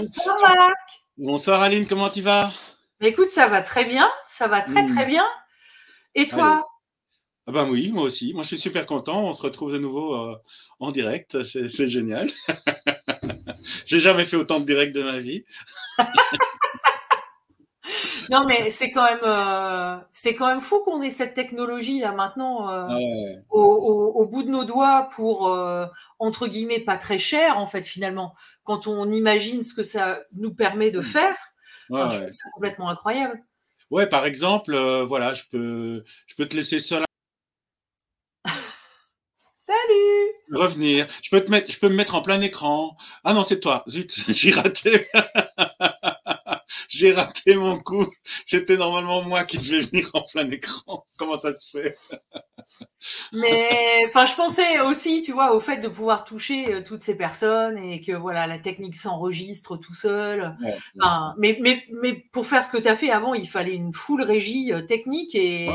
Bonsoir Marc. Bonsoir Aline, comment tu vas? Écoute, ça va très bien, ça va très très bien. Et toi? Ah ben oui, moi aussi. Moi, je suis super content. On se retrouve de nouveau euh, en direct. C'est génial. J'ai jamais fait autant de direct de ma vie. non, mais c'est quand même, euh, c'est quand même fou qu'on ait cette technologie là maintenant euh, ah au, bout de nos doigts pour entre guillemets pas très cher en fait finalement. Quand on imagine ce que ça nous permet de faire, c'est complètement incroyable. Ouais, par exemple, voilà, je peux, je peux te laisser seul Salut Revenir. Je peux, te mettre, je peux me mettre en plein écran. Ah non, c'est toi. Zut, j'ai raté. J'ai raté mon coup. C'était normalement moi qui devais venir en plein écran. Comment ça se fait? Mais enfin, je pensais aussi, tu vois, au fait de pouvoir toucher euh, toutes ces personnes et que voilà, la technique s'enregistre tout seul. mais, mais, mais pour faire ce que tu as fait avant, il fallait une full régie euh, technique et,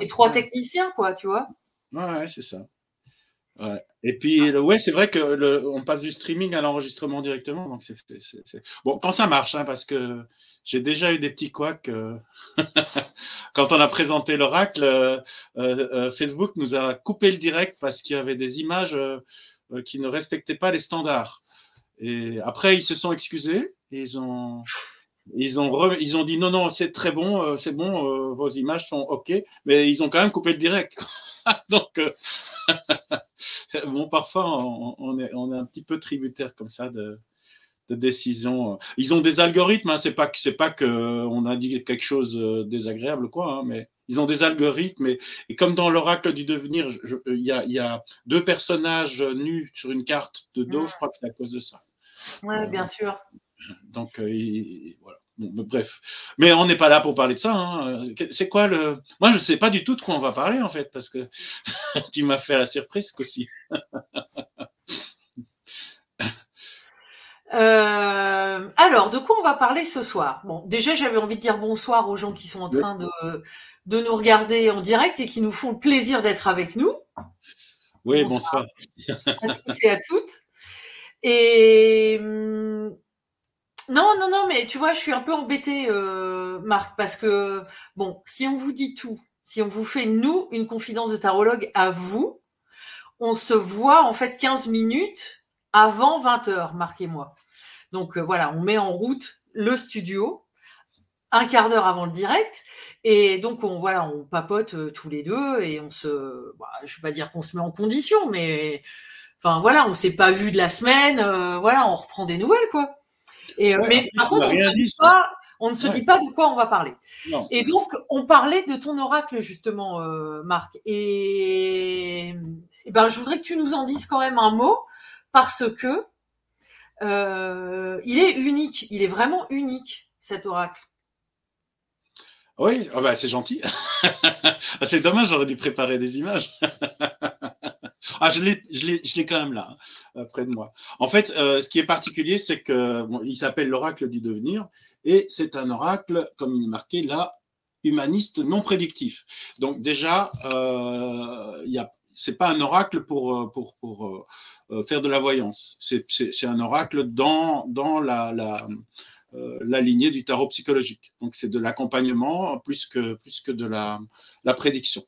et trois techniciens, quoi, tu vois. Ouais, c'est ça. Et puis, ouais, c'est vrai que on passe du streaming à l'enregistrement directement. Donc Bon, quand ça marche, hein, parce que j'ai déjà eu des petits couacs. Euh, quand on a présenté l'oracle, euh, euh, Facebook nous a coupé le direct parce qu'il y avait des images qui ne respectaient pas les standards. Et après, ils se sont excusés. ils ont. Ils ont, ils ont dit non, non, c'est très bon, c'est bon, vos images sont OK, mais ils ont quand même coupé le direct. Donc, bon, parfois, on, est, on, est, un petit peu tributaire comme ça de, de décisions. Ils ont des algorithmes, hein, c'est pas c'est pas que on a dit quelque chose de désagréable, quoi, hein, mais ils ont des algorithmes et, et comme dans l'oracle du devenir, il y a, y a, deux personnages nus sur une carte de dos, je crois que c'est à cause de ça. Ouais, bien sûr. Donc, euh, voilà bref. Mais on n'est pas là pour parler de ça. Hein. C'est quoi le. Moi, je ne sais pas du tout de quoi on va parler, en fait, parce que tu m'as fait la surprise aussi. Euh, alors, de quoi on va parler ce soir? Bon, déjà, j'avais envie de dire bonsoir aux gens qui sont en train de, de nous regarder en direct et qui nous font le plaisir d'être avec nous. Oui, bonsoir. bonsoir. à tous et à toutes. Et hum, non, non, non, mais tu vois, je suis un peu embêtée, euh, Marc, parce que, bon, si on vous dit tout, si on vous fait, nous, une confidence de tarologue à vous, on se voit en fait 15 minutes avant 20 heures, Marc et moi. Donc euh, voilà, on met en route le studio un quart d'heure avant le direct. Et donc, on, voilà, on papote euh, tous les deux et on se, bah, je vais pas dire qu'on se met en condition, mais enfin voilà, on s'est pas vu de la semaine, voilà, on reprend des nouvelles, quoi. Et, euh, mais par contre, on, ne se dit pas de quoi on va parler. Et donc, on parlait de ton oracle, justement, euh, Marc. Et, ben, je voudrais que tu nous en dises quand même un mot, parce que euh, il est unique. Il est vraiment unique, cet oracle. Oui, oh bah, c'est gentil. c'est dommage, j'aurais dû préparer des images. Ah, je l'ai quand même là, hein, près de moi. En fait, euh, ce qui est particulier, c'est que il s'appelle l'oracle du devenir, et c'est un oracle, comme il est marqué là, humaniste non prédictif. Donc déjà, euh, il c'est pas un oracle pour, euh, pour, pour euh, faire de la voyance. C'est un oracle dans, dans la, la, la lignée du tarot psychologique. Donc c'est de l'accompagnement plus que, plus que de la, la prédiction.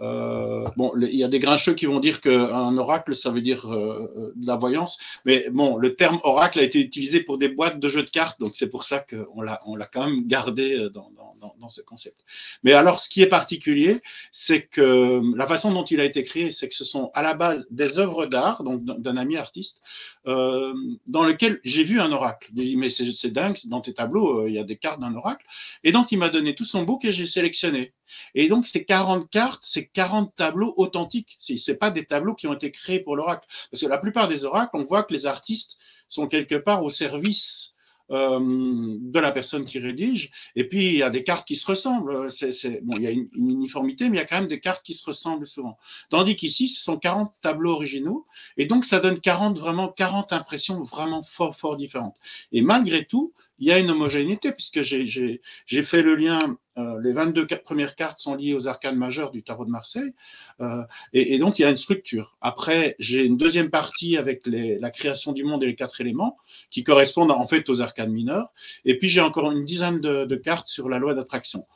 Euh, bon, il y a des grincheux qui vont dire qu'un oracle, ça veut dire euh, euh, de la voyance, mais bon, le terme oracle a été utilisé pour des boîtes de jeux de cartes, donc c'est pour ça qu'on l'a, on l'a quand même gardé dans, dans, dans, ce concept. Mais alors, ce qui est particulier, c'est que la façon dont il a été créé, c'est que ce sont à la base des œuvres d'art, donc d'un ami artiste, euh, dans lequel j'ai vu un oracle. J'ai dit, mais c'est dingue, dans tes tableaux, il y a des cartes d'un oracle. Et donc, il m'a donné tout son book et j'ai sélectionné. Et donc, ces 40 cartes, c'est 40 tableaux authentiques. Ce pas des tableaux qui ont été créés pour l'oracle. Parce que la plupart des oracles, on voit que les artistes sont quelque part au service euh, de la personne qui rédige. Et puis, il y a des cartes qui se ressemblent. C'est, bon, il y a une, uniformité, mais il y a quand même des cartes qui se ressemblent souvent. Tandis qu'ici, ce sont 40 tableaux originaux. Et donc, ça donne 40, vraiment 40 impressions vraiment fort, fort différentes. Et malgré tout, il y a une homogénéité, puisque j'ai fait le lien Euh, les 22 premières cartes sont liées aux arcanes majeures du tarot de Marseille. Euh, et, donc, il y a une structure. Après, j'ai une deuxième partie avec la création du monde et les quatre éléments qui correspondent en fait aux arcanes mineures. Et puis, j'ai encore une dizaine de, cartes sur la loi d'attraction.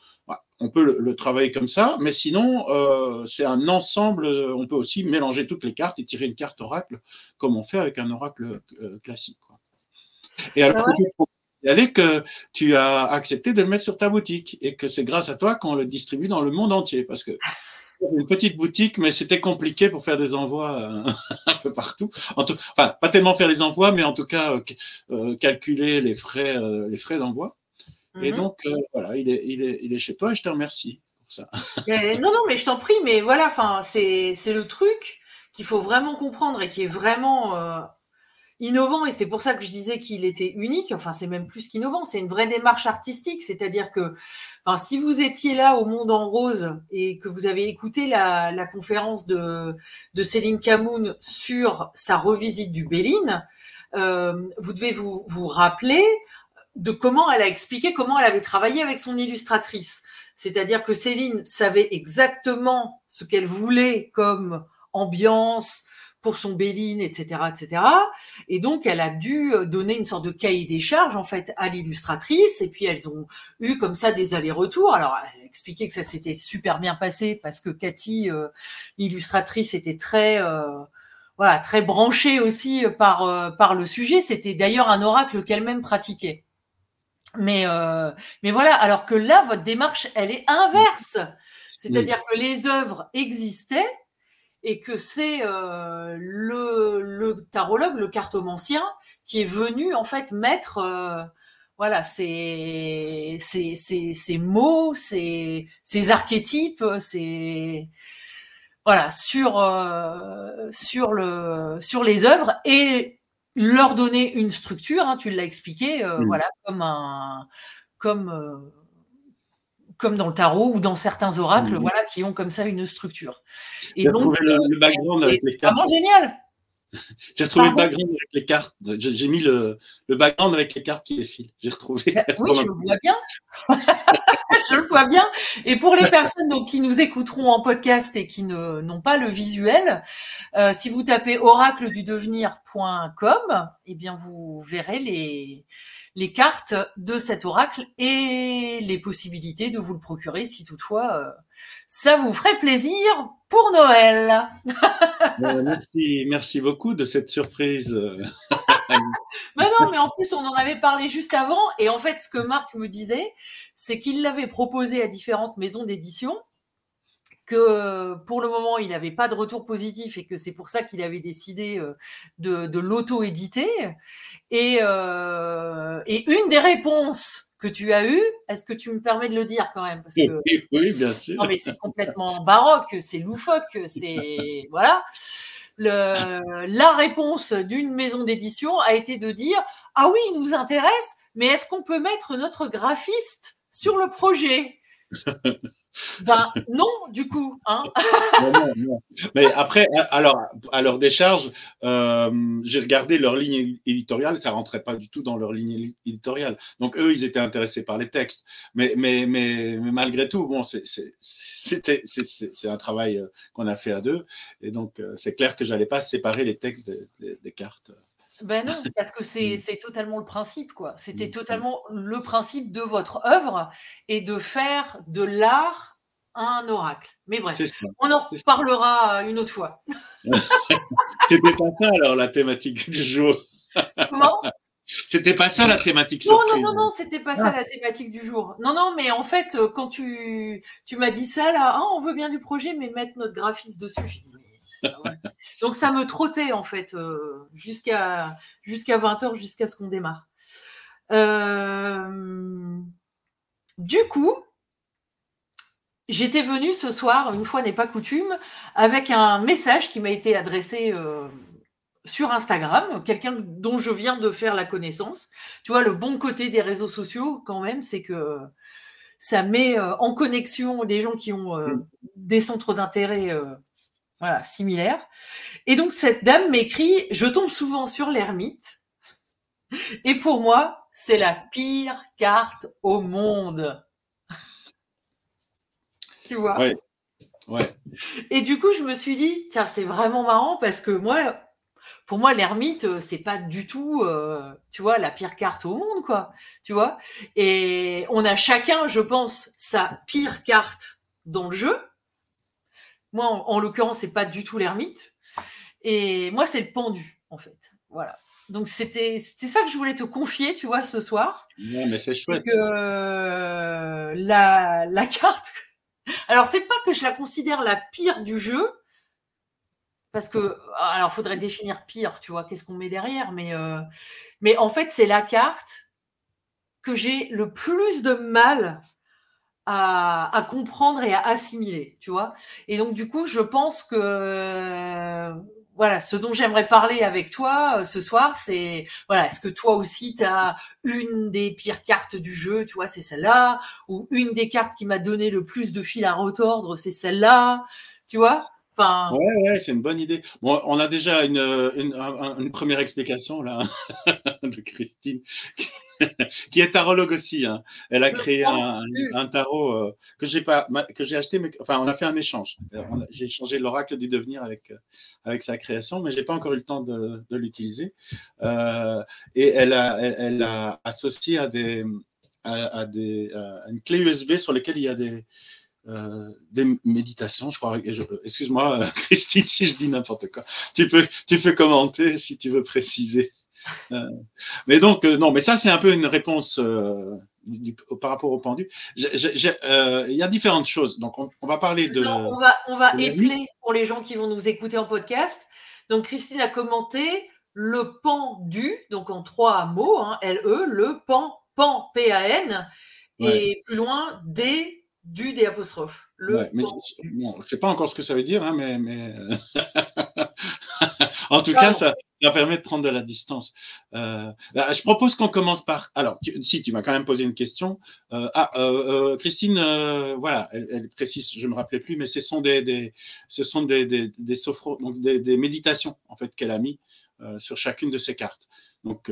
On peut le, travailler comme ça, mais sinon, euh, c'est un ensemble. On peut aussi mélanger toutes les cartes et tirer une carte oracle comme on fait avec un oracle classique. Et alors, ah est que tu as accepté de le mettre sur ta boutique et que c'est grâce à toi qu'on le distribue dans le monde entier parce que une petite boutique, mais c'était compliqué pour faire des envois euh, un peu partout. enfin, pas tellement faire les envois, mais en tout cas euh, euh, calculer les frais, les frais d'envoi. Et mhm. donc voilà, il est, il, est, il est chez toi et je te remercie pour ça. non, non, mais je t'en prie, mais voilà, enfin, c'est le truc qu'il faut vraiment comprendre et qui est vraiment innovant et c'est pour ça que je disais qu'il était unique. Enfin, c'est même plus qu'innovant, c'est une vraie démarche artistique. C'est-à-dire que enfin, si vous étiez là au Monde en Rose et que vous avez écouté la, la conférence de, de Céline Camoun sur sa revisite du Béline, euh, vous devez vous, vous rappeler de comment elle a expliqué comment elle avait travaillé avec son illustratrice. C'est-à-dire que Céline savait exactement ce qu'elle voulait comme ambiance, pour son Béline, etc., etc. Et donc, elle a dû euh, donner une sorte de cahier des charges, en fait, à l'illustratrice. Et puis, elles ont eu comme ça des allers-retours. Alors, elle a expliqué que ça s'était super bien passé parce que Cathy, euh, l'illustratrice, était très... Euh, voilà, très branchée aussi par par le sujet. C'était d'ailleurs un oracle qu'elle-même pratiquait. Mais mais voilà, alors que là, votre démarche, elle est inverse. C'est-à-dire que les œuvres existaient, et que c'est euh, le, le, tarologue, le cartomancien, qui est venu en fait mettre euh, voilà ces, ces, ces, ces mots, ces, ces archétypes, ces voilà sur euh, sur le sur les œuvres et leur donner une structure. Hein, tu l'as expliqué, voilà comme un comme comme dans le tarot ou dans certains oracles, mmh. voilà, qui ont comme ça une structure. Et donc, le, le background avec les cartes. Vraiment génial. J'ai retrouvé le background avec les cartes. J'ai mis le, le, background avec les cartes qui défilent. J'ai retrouvé. Bah oui, je le vois bien. je le vois bien. Et pour les personnes donc, qui nous écouteront en podcast et qui n'ont pas le visuel, euh, si vous tapez oracledudevenir.com, eh bien vous verrez les les cartes de cet oracle et les possibilités de vous le procurer si toutefois euh, ça vous ferait plaisir pour Noël. Euh, merci, merci beaucoup de cette surprise. mais non, mais en plus on en avait parlé juste avant et en fait ce que Marc me disait, c'est qu'il l'avait proposé à différentes maisons d'édition que pour le moment, il n'avait pas de retour positif et que c'est pour ça qu'il avait décidé euh, de, l'auto-éditer. Et, euh, et une des réponses que tu as eues, est-ce que tu me permets de le dire quand même? Parce que, Oui, bien sûr. Non, mais c'est complètement baroque, c'est loufoque, c'est voilà. Le, la réponse d'une maison d'édition a été de dire ah oui, il nous intéresse, mais est-ce qu'on peut mettre notre graphiste sur le projet? ben non, du coup. Hein Mais après, alors, à leur décharge, euh, j'ai regardé leur ligne éditoriale, ça rentrait pas du tout dans leur ligne éditoriale. Donc eux, ils étaient intéressés par les textes. Mais, mais, mais, malgré tout, bon, c'est un travail euh, qu'on a fait à deux. Et donc, euh, c'est clair que j'allais pas séparer les textes des cartes. Ben non, parce que mmh. c'est totalement le principe, quoi. C'était mmh. totalement le principe de votre œuvre et de faire de l'art un oracle. Mais bref, on en reparlera une autre fois. C'était pas ça alors la thématique du jour. Comment? C'était pas ça la thématique Non, non, non, non, c'était pas ça ah. la thématique du jour. Non, non, mais en fait, quand tu, tu m'as dit ça, là, ah, on veut bien du projet, mais mettre notre graphiste dessus, Donc ça me trottait en fait euh, jusqu'à jusqu'à 20h, jusqu'à ce qu'on démarre. Euh, du coup, j'étais venue ce soir, une fois n'est pas coutume, avec un message qui m'a été adressé euh, sur Instagram, quelqu'un dont je viens de faire la connaissance. Tu vois, le bon côté des réseaux sociaux, quand même, c'est que ça met en connexion des gens qui ont mm. des centres d'intérêt voilà, similaire. Et donc cette dame m'écrit, je tombe souvent sur l'ermite. Et pour moi, c'est la pire carte au monde. tu vois? Ouais. Ouais. Et du coup, je me suis dit, tiens, c'est vraiment marrant parce que moi, pour moi, l'ermite, euh, c'est pas du tout, euh, tu vois, la pire carte au monde, quoi. Tu vois. Et on a chacun, je pense, sa pire carte dans le jeu. Moi, en, en l'occurrence, c'est pas du tout l'ermite. Et moi, c'est le pendu, en fait. Voilà. Donc c'était c'était ça que je voulais te confier, tu vois, ce soir. Non, mais c'est chouette. Que euh, la la carte. Alors c'est pas que je la considère la pire du jeu, parce que alors faudrait définir pire, tu vois, qu'est-ce qu'on met derrière, mais euh, mais en fait c'est la carte que j'ai le plus de mal à, comprendre et à assimiler, tu vois. Et donc du coup je pense que voilà, ce dont j'aimerais parler avec toi euh, ce soir, c'est voilà, est-ce que toi aussi tu as une des pires cartes du jeu, tu vois, c'est celle-là, ou une des cartes qui m'a donné le plus de fil à retordre, c'est celle-là, tu vois Enfin... Ouais, ouais, c'est une bonne idée. Bon, on a déjà une, une, une première explication là de Christine qui est tarologue aussi. Hein. Elle a créé un, un tarot euh, que j'ai pas que j'ai acheté, mais enfin on a fait un échange. J'ai échangé l'oracle du devenir avec avec sa création, mais j'ai pas encore eu le temps de, de l'utiliser. Euh, et elle a elle, elle, a associé à des à, à des à une clé USB sur laquelle il y a des euh, des méditations, je crois. Excuse-moi, Christine, si je dis n'importe quoi. Tu peux, tu peux commenter si tu veux préciser. Euh, mais donc, euh, non, mais ça, c'est un peu une réponse euh, du, par rapport au pendu. Euh, il y a différentes choses. Donc, on, on va parler de. Non, on va, on va épeler pour les gens qui vont nous écouter en podcast. Donc, Christine a commenté le pendu, donc en trois mots, hein, L-E, le pan, pan, P-A-N, ouais. et plus loin, D, du des apostrophes. Le ouais, mais je ne sais pas encore ce que ça veut dire, hein, mais, mais... en tout Pardon. cas, ça, ça, permet de prendre de la distance. Euh, je propose qu'on commence par. Alors, tu, si tu m'as quand même posé une question. Euh, ah, euh, Christine, euh, voilà, elle, elle, précise, je me rappelais plus, mais ce sont des, des ce sont des, des, des, sophro, donc des, des méditations en fait qu'elle a mis euh, sur chacune de ses cartes. Donc,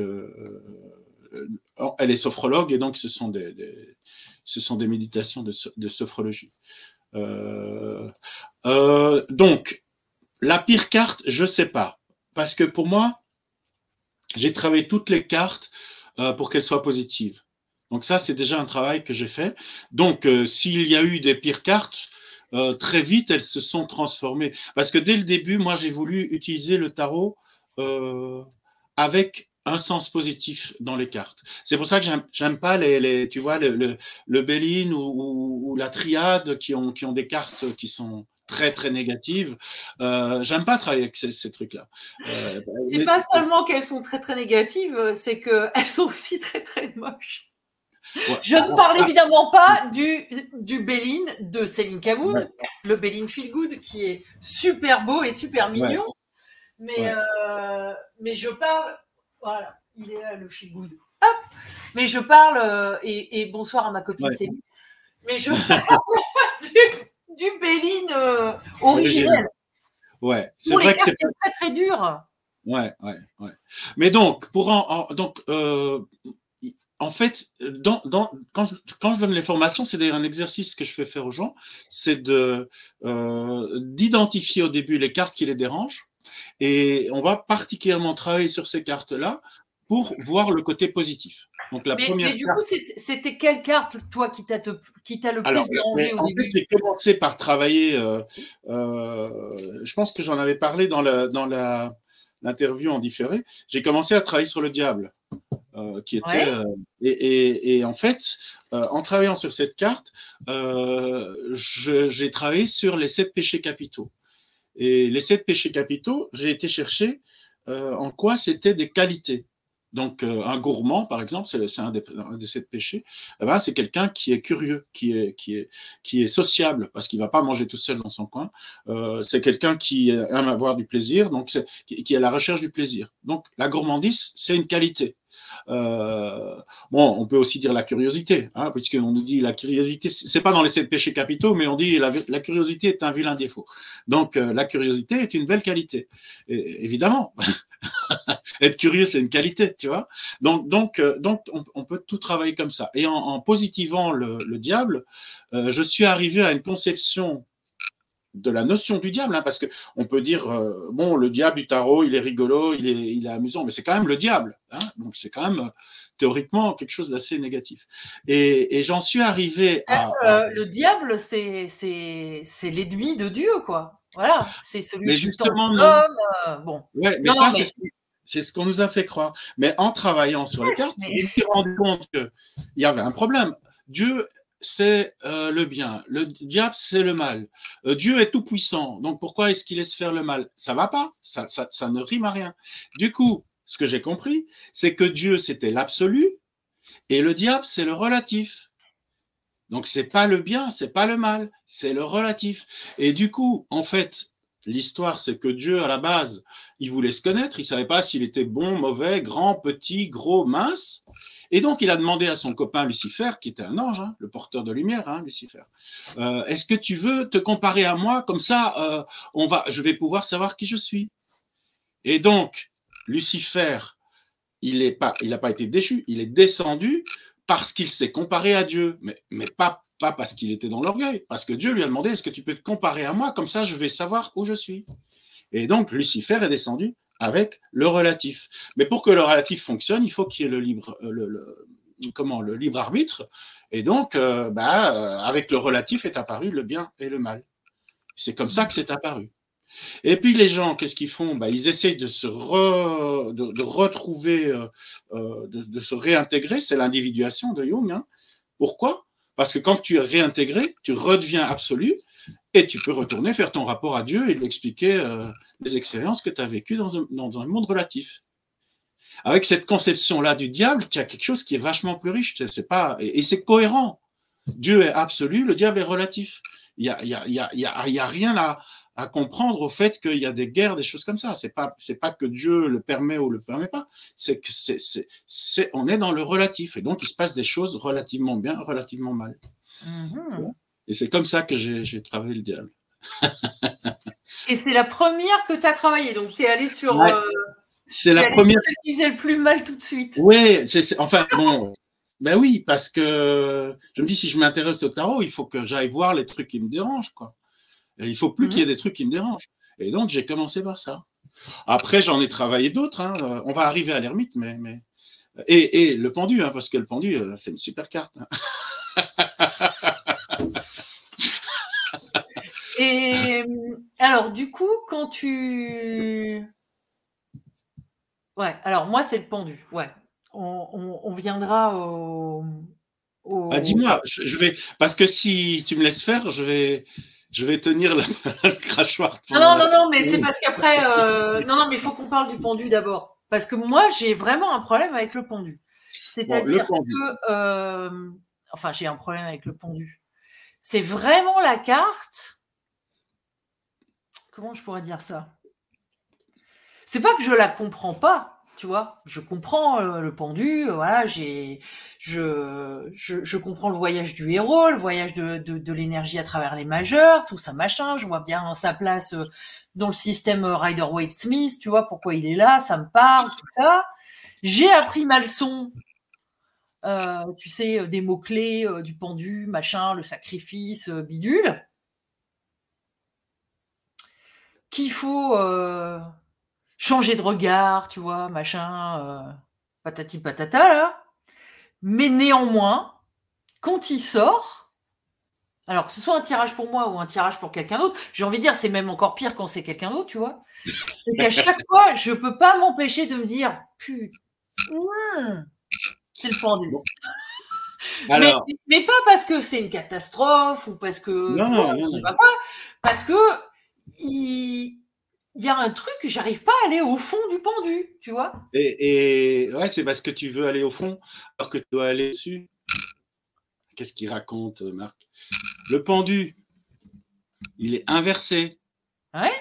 elle est sophrologue et donc ce sont des, ce sont des méditations de, sophrologie. Euh, euh, donc, la pire carte, je ne sais pas. Parce que pour moi, j'ai travaillé toutes les cartes euh, pour qu'elles soient positives. Donc ça, c'est déjà un travail que j'ai fait. Donc, s'il y a eu des pires cartes, très vite, elles se sont transformées. Parce que dès le début, moi, j'ai voulu utiliser le tarot avec un sens positif dans les cartes. C'est pour ça que j'aime pas les, les, tu vois, le, le, le Béline ou, ou, ou, la triade qui ont, qui ont des cartes qui sont très très négatives. Euh, j'aime pas travailler avec ces, ces trucs-là. Euh, c'est mais... pas seulement qu'elles sont très très négatives, c'est qu'elles sont aussi très très moches. Ouais. Je ne parle évidemment pas du, du Béline de Céline Camoun, ouais. le Béline Feel Good, qui est super beau et super mignon. Ouais. Mais, euh, mais je parle voilà, il est là, le feel good. Hop Mais je parle, euh, et, et, bonsoir à ma copine ouais. Céline, mais je parle du, du Béline euh, originel. Ouais, c'est vrai que c'est très très dur. Ouais, ouais, ouais. Mais donc, pour en, en donc, euh, en fait, dans, dans, quand, je, quand, je, donne les formations, c'est d'ailleurs un exercice que je fais faire aux gens, c'est de euh, d'identifier au début les cartes qui les dérangent et on va particulièrement travailler sur ces cartes-là pour voir le côté positif. Donc la mais, première mais du carte... coup, c'était quelle carte, toi, qui t'a le plus Alors, dérangé au en début fait, J'ai commencé par travailler, euh, euh, je pense que j'en avais parlé dans l'interview en différé, j'ai commencé à travailler sur le diable. Euh, qui était ouais. et, et, et, en fait en travaillant sur cette carte j'ai travaillé sur les sept péchés capitaux et les sept péchés capitaux, j'ai été chercher euh, en quoi c'était des qualités. Donc, euh, un gourmand, par exemple, c'est un, des sept péchés. Eh ben, c'est quelqu'un qui est curieux, qui est, qui est, qui est sociable, parce qu'il va pas manger tout seul dans son coin. Euh, c'est quelqu'un qui aime avoir du plaisir, donc qui, est à la recherche du plaisir. Donc, la gourmandise, c'est une qualité. Euh, bon, on peut aussi dire la curiosité, hein, puisqu'on nous dit la curiosité, c'est pas dans les sept péchés capitaux, mais on dit la, la curiosité est un vilain défaut. Donc, la curiosité est une belle qualité. Évidemment. Être curieux, c'est une qualité, tu vois. Donc, donc, euh, donc on, peut tout travailler comme ça. Et en, positivant le, diable, euh, je suis arrivé à une conception de la notion du diable, hein, parce que on peut dire euh, bon, le diable du tarot, il est rigolo, il est, il est amusant, mais c'est quand même le diable. Hein, donc c'est quand même théoriquement quelque chose d'assez négatif. Et, j'en suis arrivé à, le diable, c'est c'est l'ennemi de Dieu, quoi. Voilà, c'est celui qui justement, l'homme. Euh, bon. Ouais, mais ça, c'est ce qu'on nous a fait croire. Mais en travaillant sur les cartes, on s'est rendu compte qu'il y avait un problème. Dieu, c'est euh, le bien. Le diable, c'est le mal. Euh, Dieu est tout puissant. Donc pourquoi est-ce qu'il laisse faire le mal? Ça va pas. Ça, ça, ça ne rime à rien. Du coup, ce que j'ai compris, c'est que Dieu, c'était l'absolu et le diable, c'est le relatif. Donc c'est pas le bien, c'est pas le mal, c'est le relatif. Et du coup, en fait, l'histoire c'est que Dieu à la base, il voulait se connaître, il savait pas s'il était bon, mauvais, grand, petit, gros, mince. Et donc il a demandé à son copain Lucifer, qui était un ange, hein, le porteur de lumière, hein, Lucifer, euh, est-ce que tu veux te comparer à moi? Comme ça, euh, on va, je vais pouvoir savoir qui je suis. Et donc Lucifer, il n'a pas, pas été déchu, il est descendu parce qu'il s'est comparé à Dieu, mais, pas, parce qu'il était dans l'orgueil, parce que Dieu lui a demandé, est-ce que tu peux te comparer à moi, comme ça je vais savoir où je suis. Et donc Lucifer est descendu avec le relatif. Mais pour que le relatif fonctionne, il faut qu'il y ait le libre, euh, le libre arbitre. Et donc, euh, bah, euh, avec le relatif est apparu le bien et le mal. C'est comme ça que c'est apparu. Et puis les gens, qu'est-ce qu'ils font? Bah, Ils essayent de se retrouver, euh, euh, de, se réintégrer. C'est l'individuation de Jung. Hein. Pourquoi? Parce que quand tu es réintégré, tu redeviens absolu et tu peux retourner faire ton rapport à Dieu et lui expliquer euh, les expériences que tu as vécues dans un, monde relatif. Avec cette conception-là du diable, tu as quelque chose qui est vachement plus riche. C'est pas, et, c'est cohérent. Dieu est absolu, le diable est relatif. Il n'y a, y a, a rien à, à comprendre au fait qu'il y a des guerres, des choses comme ça. C'est pas, c'est pas que Dieu le permet ou le permet pas. C'est que c'est, c'est, on est dans le relatif et donc il se passe des choses relativement bien, relativement mal. Mm-hmm. Et c'est comme ça que j'ai, travaillé le diable. et c'est la première que tu as travaillé. Donc tu es allé sur. Euh, c'est la première. Celle qui faisait le plus mal tout de suite. Oui, c'est, enfin bon. Ben oui, parce que je me dis si je m'intéresse au tarot, il faut que j'aille voir les trucs qui me dérangent, quoi. Il faut plus qu'il y ait mmh. des trucs qui me dérangent. Et donc, j'ai commencé par ça. Après, j'en ai travaillé d'autres. Hein. On va arriver à l'ermite, mais, mais... Et, le pendu, hein, parce que le pendu, euh, c'est une super carte. Hein. et alors, du coup, quand tu. Ouais, alors moi, c'est le pendu. Ouais. On, viendra au. Ah, dis-moi, je, vais. Parce que si tu me laisses faire, je vais je vais tenir le crachoir. Non, non, non, non, mais c'est parce qu'après, euh, non, non, mais il faut qu'on parle du pendu d'abord. Parce que moi, j'ai vraiment un problème avec le pendu. C'est-à-dire que, euh, enfin, j'ai un problème avec le pendu. C'est vraiment la carte. Comment je pourrais dire ça? C'est pas que je la comprends pas, tu vois. Je comprends euh, le pendu, euh, voilà, j'ai, je, je, comprends le voyage du héros, le voyage de, de, l'énergie à travers les majeurs, tout ça machin. Je vois bien sa place euh, dans le système Rider-Waite-Smith, tu vois, pourquoi il est là, ça me parle, tout ça. J'ai appris ma leçon, tu sais, des mots-clés du pendu, machin, le sacrifice, bidule. Qu'il faut changer de regard, tu vois, machin, euh, patati patata, là. Mais néanmoins, quand il sort, alors que ce soit un tirage pour moi ou un tirage pour quelqu'un d'autre, j'ai envie de dire, c'est même encore pire quand c'est quelqu'un d'autre, tu vois. C'est qu'à chaque fois, je peux pas m'empêcher de me dire, putain, c'est le pendu. Mais, pas parce que c'est une catastrophe ou parce que non, non, pas quoi, parce que il, il y a un truc, j'arrive pas à aller au fond du pendu, tu vois. Et, ouais, c'est parce que tu veux aller au fond, alors que tu dois aller dessus. Qu'est-ce qu'il raconte, Marc? Le pendu, il est inversé. Ouais?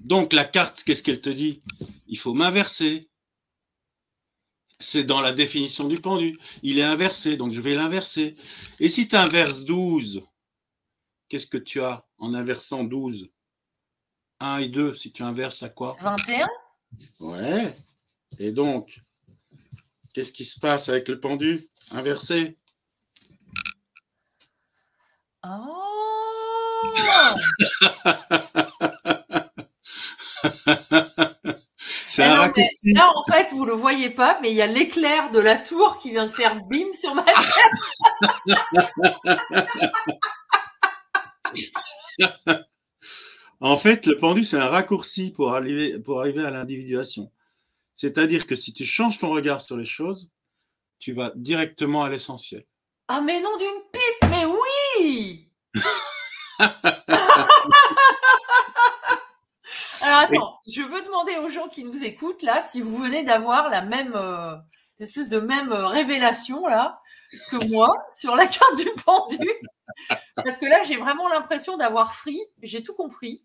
Donc la carte, qu'est-ce qu'elle te dit? Il faut m'inverser. C'est dans la définition du pendu. Il est inversé, donc je vais l'inverser. Et si tu inverses 12, qu'est-ce que tu as en inversant 12 1 et 2, si tu inverses à quoi 21 Ouais. Et donc, qu'est-ce qui se passe avec le pendu inversé? Oh C'est un non, mais là, en fait, vous le voyez pas, mais il y a l'éclair de la tour qui vient de faire bim sur ma tête. En fait, le pendu, c'est un raccourci pour arriver, pour arriver à l'individuation. C'est-à-dire que si tu changes ton regard sur les choses, tu vas directement à l'essentiel. Ah, mais non, d'une pipe, mais oui Alors attends, je veux demander aux gens qui nous écoutent là si vous venez d'avoir la même euh, espèce de même euh, révélation là que moi sur la carte du pendu, parce que là j'ai vraiment l'impression d'avoir Free, j'ai tout compris.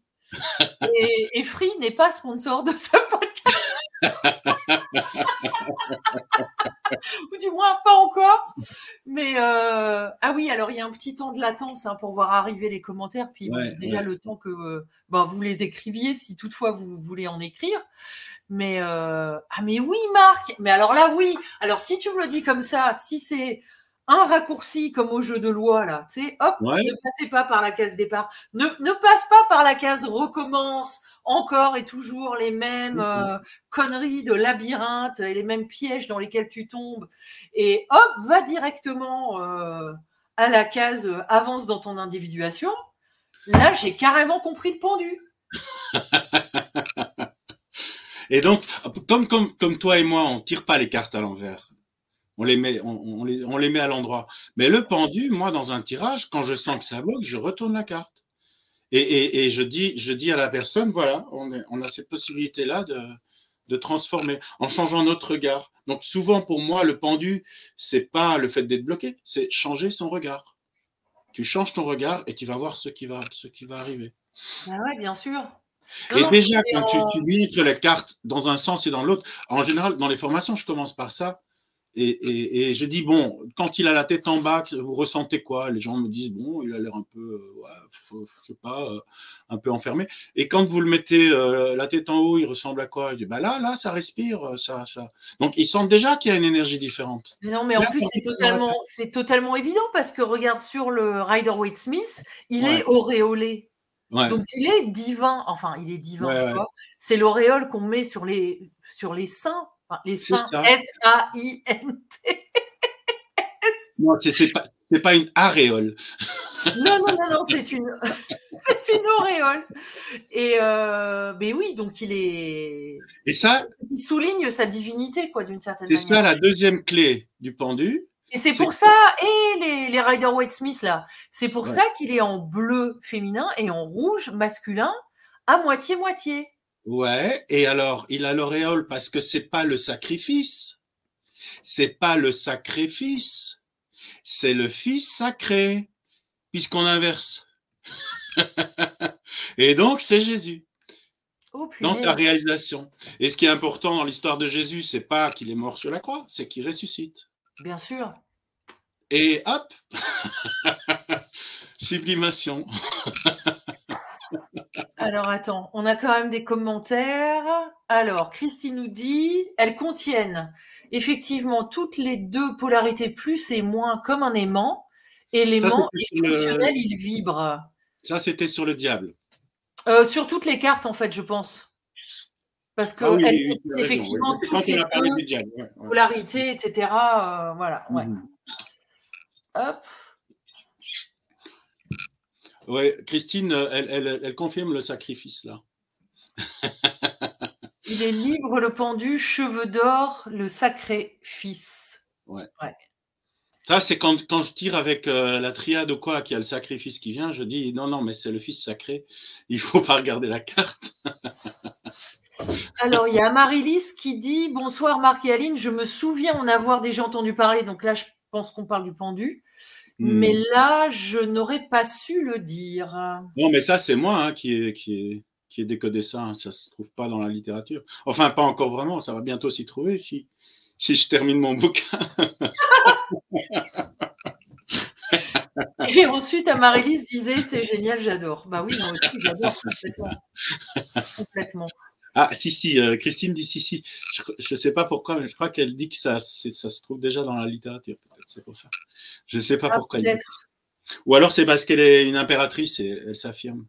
Et, et Free n'est pas sponsor de ce podcast. Ou du moins pas encore. Mais euh, ah oui, alors il y a un petit temps de latence hein, pour voir arriver les commentaires, puis bon, déjà ouais. le temps que euh, ben, vous les écriviez, si toutefois vous voulez en écrire. Mais euh, ah mais oui Marc, mais alors là oui. Alors si tu me le dis comme ça, si c'est un raccourci comme au jeu de loi là, tu sais, hop, Ouais. ne passez pas par la case départ, ne ne passe pas par la case recommence encore et toujours les mêmes euh, conneries de labyrinthe et les mêmes pièges dans lesquels tu tombes et hop va directement euh, à la case euh, avance dans ton individuation. Là j'ai carrément compris le pendu. Et donc, comme, comme, comme toi et moi, on tire pas les cartes à l'envers. On les met, on, on les, on les met à l'endroit. Mais le pendu, moi, dans un tirage, quand je sens que ça bloque, je retourne la carte. Et, et, et je, dis, je dis à la personne, voilà, on, est, on a cette possibilité-là de, de transformer en changeant notre regard. Donc souvent, pour moi, le pendu, c'est pas le fait d'être bloqué, c'est changer son regard. Tu changes ton regard et tu vas voir ce qui va, ce qui va arriver. Ah ouais, bien sûr. Non, Et déjà, quand tu, tu montres les cartes dans un sens et dans l'autre, en général, dans les formations, je commence par ça. Et, et, et je dis, bon, quand il a la tête en bas, vous ressentez quoi? Les gens me disent, bon, il a l'air un peu, euh, ouais, faut- je sais pas, euh, un peu enfermé. Et quand vous le mettez euh, la tête en haut, il ressemble à quoi? Je dis, bah là, là, ça respire, euh, ça, ça. Donc, ils sentent déjà qu'il y a une énergie différente. Mais non, mais en plus, c'est totalement, c'est totalement évident parce que regarde sur le Rider Waite Smith, il Ouais. est auréolé. Ouais. Donc il est divin, enfin il est divin, Ouais, ouais. C'est l'auréole qu'on met sur les sur les seins, enfin, les C'est seins ça. S A I N T. Non, c'est- c'est pas, c'est pas une aréole. Non non non non, c'est une c'est une auréole. Et euh, mais oui, donc il est Et ça, il souligne sa divinité quoi d'une certaine c'est manière. ça la deuxième clé du pendu. Et c'est C'est pour ça, et les, les Rider Waite Smith là, c'est pour Ouais. ça qu'il est en bleu féminin et en rouge masculin à moitié-moitié. Ouais, et alors, il a l'auréole parce que c'est pas le sacrifice. C'est pas le sacrifice. C'est le fils sacré, puisqu'on inverse. et donc, c'est Jésus, Oh dans sa réalisation. Et ce qui est important dans l'histoire de Jésus, c'est pas qu'il est mort sur la croix, c'est qu'il ressuscite. Bien sûr. Et hop Sublimation. Alors attends, on a quand même des commentaires. Alors, Christine nous dit, elles contiennent effectivement toutes les deux polarités plus et moins comme un aimant. Et l'aimant est le- fonctionnel, il vibre. Ça, c'était sur le diable. Euh, sur toutes les cartes, en fait, je pense. Parce que Ah oui, elles oui, oui, tu contiennent as raison, effectivement toutes les deux du diable. ouais, ouais. polarités, etc. Euh, voilà, ouais. Mhm. Hop. Ouais, Christine, euh, elle, elle, elle confirme le sacrifice là. Il est libre, le pendu, cheveux d'or, le sacré fils. Ça, c'est quand, quand je tire avec euh, la triade ou quoi, qu'il y a le sacrifice qui vient, je dis non, non, mais c'est le fils sacré. Il faut pas regarder la carte. Alors, il y a Marilys qui dit Bonsoir Marc et Aline, je me souviens en avoir déjà entendu parler. Donc là, je pense qu'on parle du pendu. Hmm. Mais là, je n'aurais pas su le dire. Non, mais ça, c'est moi hein, qui ai qui qui décodé ça. hein. Ça se trouve pas dans la littérature. Enfin, pas encore vraiment. Ça va bientôt s'y trouver si, si je termine mon bouquin. Et ensuite, Amaryllis disait C'est génial, j'adore. Bah oui, moi aussi, j'adore complètement. complètement. Ah, si, si, euh, Christine dit si, si. Je ne sais pas pourquoi, mais je crois qu'elle dit que ça, ça se trouve déjà dans la littérature. C'est pour ça. Je ne sais pas ah, pourquoi. Ou alors c'est parce qu'elle est une impératrice et elle s'affirme.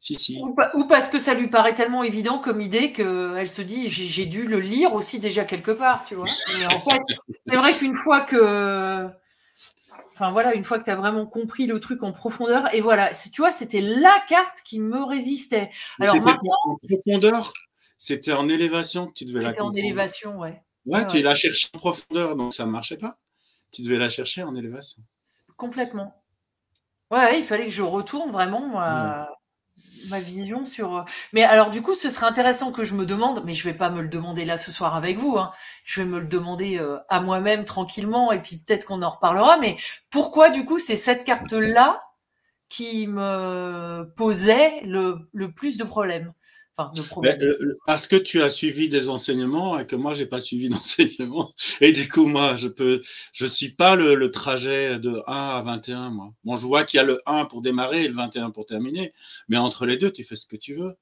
Si, si. Ou, parce que ça lui paraît tellement évident comme idée qu'elle se dit j'ai dû le lire aussi déjà quelque part, tu vois. en fait, c'est vrai qu'une fois que Enfin voilà, une fois que tu as vraiment compris le truc en profondeur, et voilà, tu vois, c'était la carte qui me résistait. Alors maintenant. En profondeur, c'était en élévation que tu devais la C'était en élévation, ouais. Ouais, tu la cherchais en profondeur, donc ça ne marchait pas. Tu devais la chercher en élévation. Complètement. Ouais, il fallait que je retourne vraiment à, ma vision sur. Euh, mais alors, du coup, ce serait intéressant que je me demande, mais je vais pas me le demander là ce soir avec vous. Hein. Je vais me le demander euh, à moi-même tranquillement, et puis peut-être qu'on en reparlera. Mais pourquoi, du coup, c'est cette carte-là qui me posait le, le plus de problèmes? Ben, euh, parce que tu as suivi des enseignements et que moi, j'ai pas suivi d'enseignements. Et du coup, moi, je peux, je suis pas le, trajet de 1 à 21, moi. Bon, je vois qu'il y a le 1 pour démarrer et le 21 pour terminer. Mais entre les deux, tu fais ce que tu veux.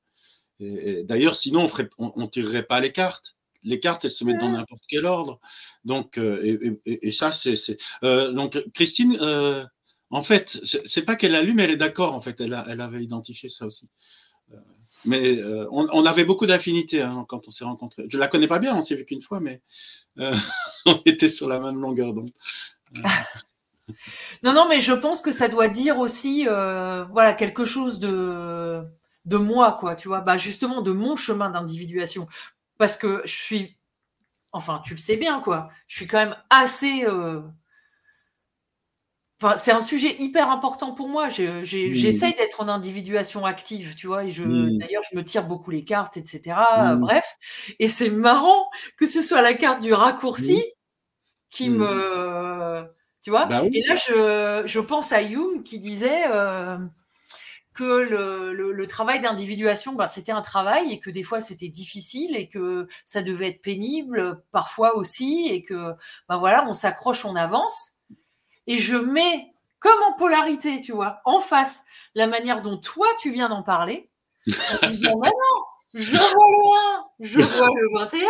Et, d'ailleurs, sinon, on, on, tirerait pas les cartes. Les cartes, elles se mettent dans n'importe quel ordre. Donc, euh, et, ça, c'est, euh, donc, Christine, en fait, c'est pas qu'elle a lu, mais elle est d'accord. En fait, elle, elle avait identifié ça aussi. Mais euh, on, avait beaucoup d'affinités hein, quand on s'est rencontrés. Je la connais pas bien, on s'est vu qu'une fois, mais euh, on était sur la même longueur d'onde. non, non, mais je pense que ça doit dire aussi, euh, voilà, quelque chose de de moi, quoi. Tu vois, bah justement de mon chemin d'individuation, parce que je suis, enfin, tu le sais bien, quoi. Je suis quand même assez c'est un sujet hyper important pour moi. J'essaye d'être en individuation active, tu vois. Et je, d'ailleurs, je me tire beaucoup les cartes, etc. bref, et c'est marrant que ce soit la carte du raccourci qui me, tu vois. Bah et là, je, je, pense à Jung qui disait euh, que le, le, travail d'individuation, ben, c'était un travail et que des fois c'était difficile et que ça devait être pénible parfois aussi et que, ben voilà, on s'accroche, on avance et je mets comme en polarité, tu vois, en face la manière dont toi tu viens d'en parler, en disant non, je vois le 1, je vois le 21,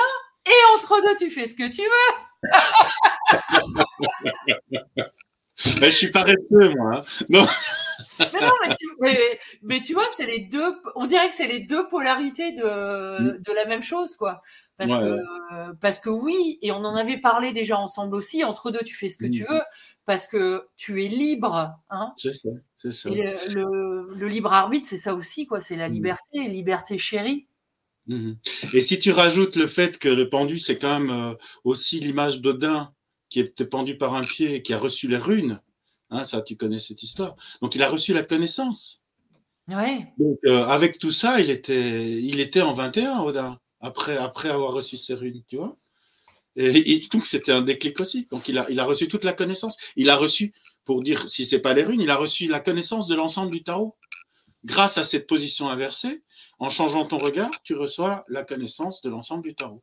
et entre deux, tu fais ce que tu veux. mais je suis paresseux, moi. Hein. Non. Mais non, mais tu, mais, tu vois, c'est les deux. On dirait que c'est les deux polarités de, mm. de la même chose, quoi. Parce, que, parce que oui, et on en avait parlé déjà ensemble aussi. Entre deux, tu fais ce que tu mm. veux parce que tu es libre. Hein c'est ça, c'est ça. le, libre arbitre, c'est ça aussi, quoi. C'est la mmh. liberté, liberté chérie. Mmh et si tu rajoutes le fait que le pendu, c'est quand même euh, aussi l'image d'Odin qui est pendu par un pied et qui a reçu les runes, hein, ça, tu connais cette histoire. Donc, il a reçu la connaissance. Ouais. Donc, euh, avec tout ça, il était, il était en 21, Odin, après, après avoir reçu ses runes, tu vois. Et, et donc, c'était un déclic aussi. Donc, il a, il a reçu toute la connaissance. Il a reçu, pour dire, si c'est pas les runes, il a reçu la connaissance de l'ensemble du tarot. Grâce à cette position inversée, en changeant ton regard, tu reçois la connaissance de l'ensemble du tarot.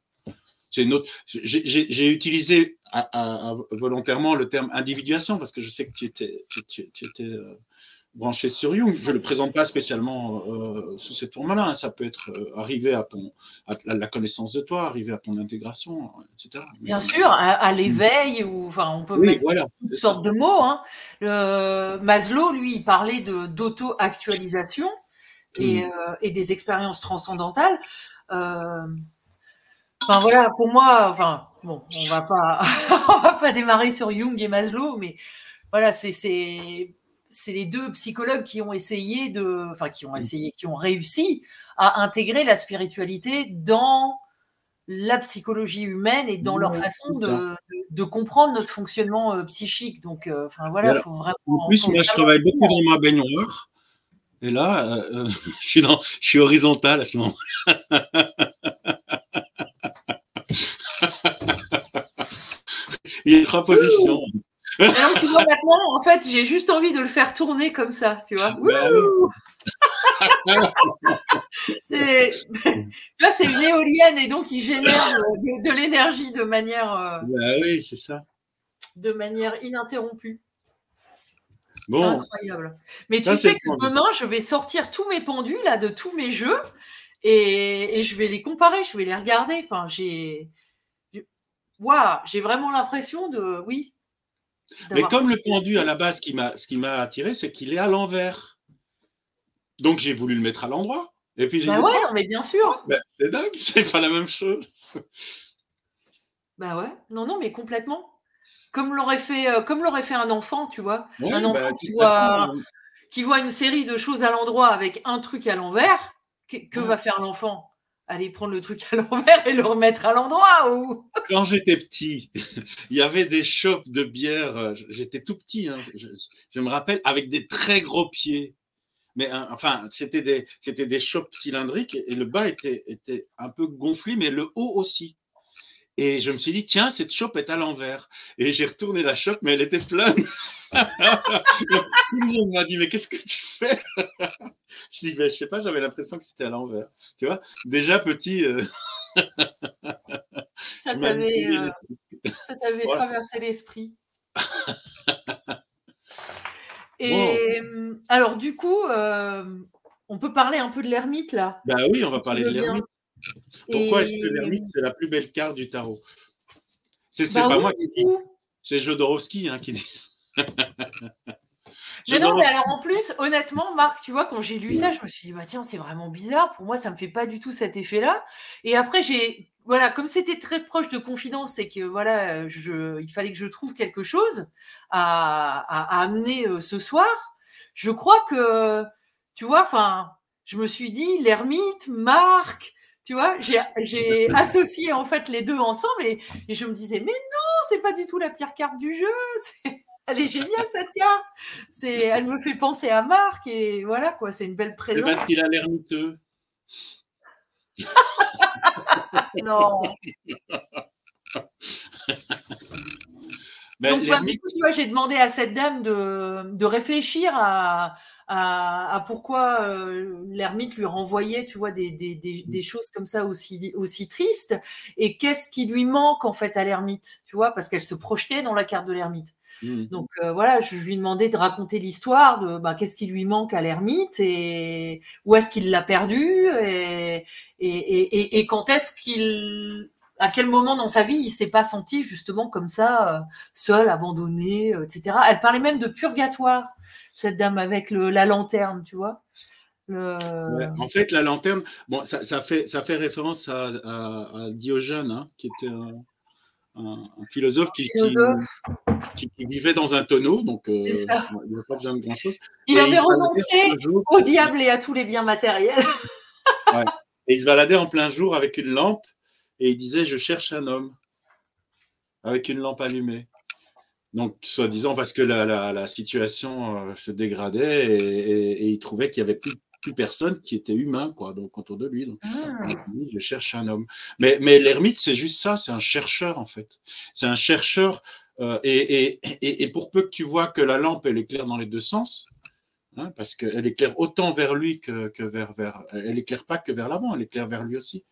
C'est autre. J'ai utilisé volontairement le terme individuation parce que je sais que tu étais, tu, étais euh, branché sur Jung. Je ne le présente pas spécialement euh, sous cette forme-là. Hein. Ça peut être euh, arriver à, ton, à la connaissance de toi, arriver à ton intégration, etc. Bien sûr, à, l'éveil, ou enfin, on peut mettre toutes sortes de mots. Hein. Maslow, lui, il parlait d'auto-actualisation et, euh, et, des expériences transcendantales. Enfin voilà, pour moi, enfin bon, on va pas, on va pas démarrer sur Jung et Maslow, mais voilà, c'est c'est les deux psychologues qui ont essayé de, enfin qui ont mm. essayé, qui ont réussi à intégrer la spiritualité dans la psychologie humaine et dans leur façon de, de, comprendre notre fonctionnement euh, psychique. Donc, euh, voilà, il faut vraiment. En plus, moi, je travaille beaucoup dans ma baignoire. Et là, euh, je, suis dans, je suis horizontal à ce moment-là. Il y a trois positions. Tu vois, maintenant, en fait, j'ai juste envie de le faire tourner comme ça, tu vois. Bah c'est, c'est une éolienne et donc il génère de, l'énergie de manière. Euh, bah oui, c'est ça. De manière ininterrompue. Bon. Incroyable. Mais tu sais que demain, je vais sortir tous mes pendus là de tous mes jeux et, je vais les comparer, je vais les regarder. Enfin, j'ai, waouh, j'ai vraiment l'impression de, oui. Mais comme le pendu à la base, qui m'a, ce qui m'a attiré, c'est qu'il est à l'envers. Donc j'ai voulu le mettre à l'endroit. Et puis bah ouais, mais bien sûr. Bah, c'est dingue, c'est pas la même chose. Bah ouais, non, non, mais complètement. Comme l'aurait fait, euh, comme l'aurait fait un enfant, tu vois. un bah, enfant qui, voit, euh, qui voit une série de choses à l'endroit avec un truc à l'envers. Que, va faire l'enfant? Aller prendre le truc à l'envers et le remettre à l'endroit ou... Quand j'étais petit, il y avait des chopes de bière. Euh, j'étais tout petit, hein, je, me rappelle, avec des très gros pieds mais enfin, c'était des, c'était des chopes cylindriques et, le bas était, était un peu gonflé, mais le haut aussi. Et je me suis dit, tiens, cette chope est à l'envers. Et j'ai retourné la chope, mais elle était pleine. Tout le monde m'a dit, mais qu'est-ce que tu fais? Je dis, ben, je sais pas, j'avais l'impression que c'était à l'envers. Tu vois, déjà petit. Euh, ça t'avait, euh, traversé l'esprit. Et alors, du coup, euh, on peut parler un peu de l'ermite là. Bah oui, on va parler de l'ermite. Pourquoi est-ce que l'ermite, c'est la plus belle carte du tarot? C'est bah pas moi qui dis, c'est Jodorowsky hein, qui dit. Mais non, mais alors en plus, honnêtement, Marc, tu vois, quand j'ai lu ça, je me suis dit, bah tiens, c'est vraiment bizarre. Pour moi, ça me fait pas du tout cet effet-là. Et après, j'ai, voilà, comme c'était très proche de confidence, c'est que voilà, je, il fallait que je trouve quelque chose à, à, amener euh, ce soir. Je crois que, tu vois, enfin, je me suis dit, l'ermite, Marc, tu vois, j'ai associé en fait les deux ensemble et, je me disais, mais non, c'est pas du tout la pire carte du jeu. Elle est géniale cette carte. C'est, elle me fait penser à Marc et voilà quoi, c'est une belle présence. Parce qu'il a l'air miteux. non. Ben, Donc, tu vois, j'ai demandé à cette dame de, de réfléchir à, à, pourquoi euh, l'ermite lui renvoyait, tu vois, des, des, des, des, choses comme ça aussi, aussi tristes, et qu'est-ce qui lui manque en fait à l'ermite, tu vois, parce qu'elle se projetait dans la carte de l'ermite. Mmh. Donc euh, voilà, je lui demandais de raconter l'histoire de bah, qu'est-ce qui lui manque à l'ermite et où est-ce qu'il l'a perdu et, et, et, et quand est-ce qu'il à quel moment dans sa vie il s'est pas senti justement comme ça, euh, seul, abandonné, etc. Elle parlait même de purgatoire cette dame avec le, la lanterne, tu vois. en fait, la lanterne, bon, ça, ça, fait, ça fait référence à, à, Diogène, hein, qui était un, un, philosophe, qui, Qui, qui, vivait dans un tonneau, donc euh, il n'avait pas besoin de grand-chose. Il avait renoncé au diable et à tous les biens matériels. ouais. Et il se baladait en plein jour avec une lampe et il disait Je cherche un homme avec une lampe allumée. Donc, soi-disant parce que la, situation euh, se dégradait et, il trouvait qu'il n'y avait plus, plus, personne qui était humain quoi, donc, autour de lui. Donc, ah. je cherche un homme. Mais, mais l'ermite, c'est juste ça, c'est un chercheur en fait. C'est un chercheur. Euh, et, et, pour peu que tu vois que la lampe, elle éclaire dans les deux sens, hein, parce qu'elle éclaire autant vers lui que, que, vers, vers. Elle éclaire pas que vers l'avant, elle éclaire vers lui aussi.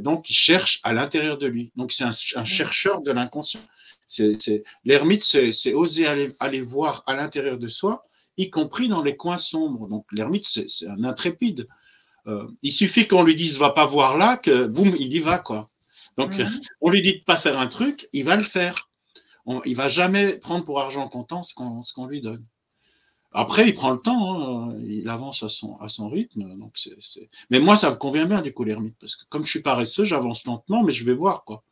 donc, il cherche à l'intérieur de lui. Donc, c'est un, un, chercheur de l'inconscient. L'ermite, c'est oser aller, aller voir à l'intérieur de soi, y compris dans les coins sombres. Donc l'ermite, c'est un intrépide. Euh, il suffit qu'on lui dise va pas voir là, que boum, il y va quoi. Donc mhm. on lui dit de pas faire un truc, il va le faire. On, il va jamais prendre pour argent comptant ce qu'on lui donne. Après, il prend le temps, hein, il avance à son, à son rythme. Donc c'est, Mais moi, ça me convient bien du coup l'ermite, parce que comme je suis paresseux, j'avance lentement, mais je vais voir quoi.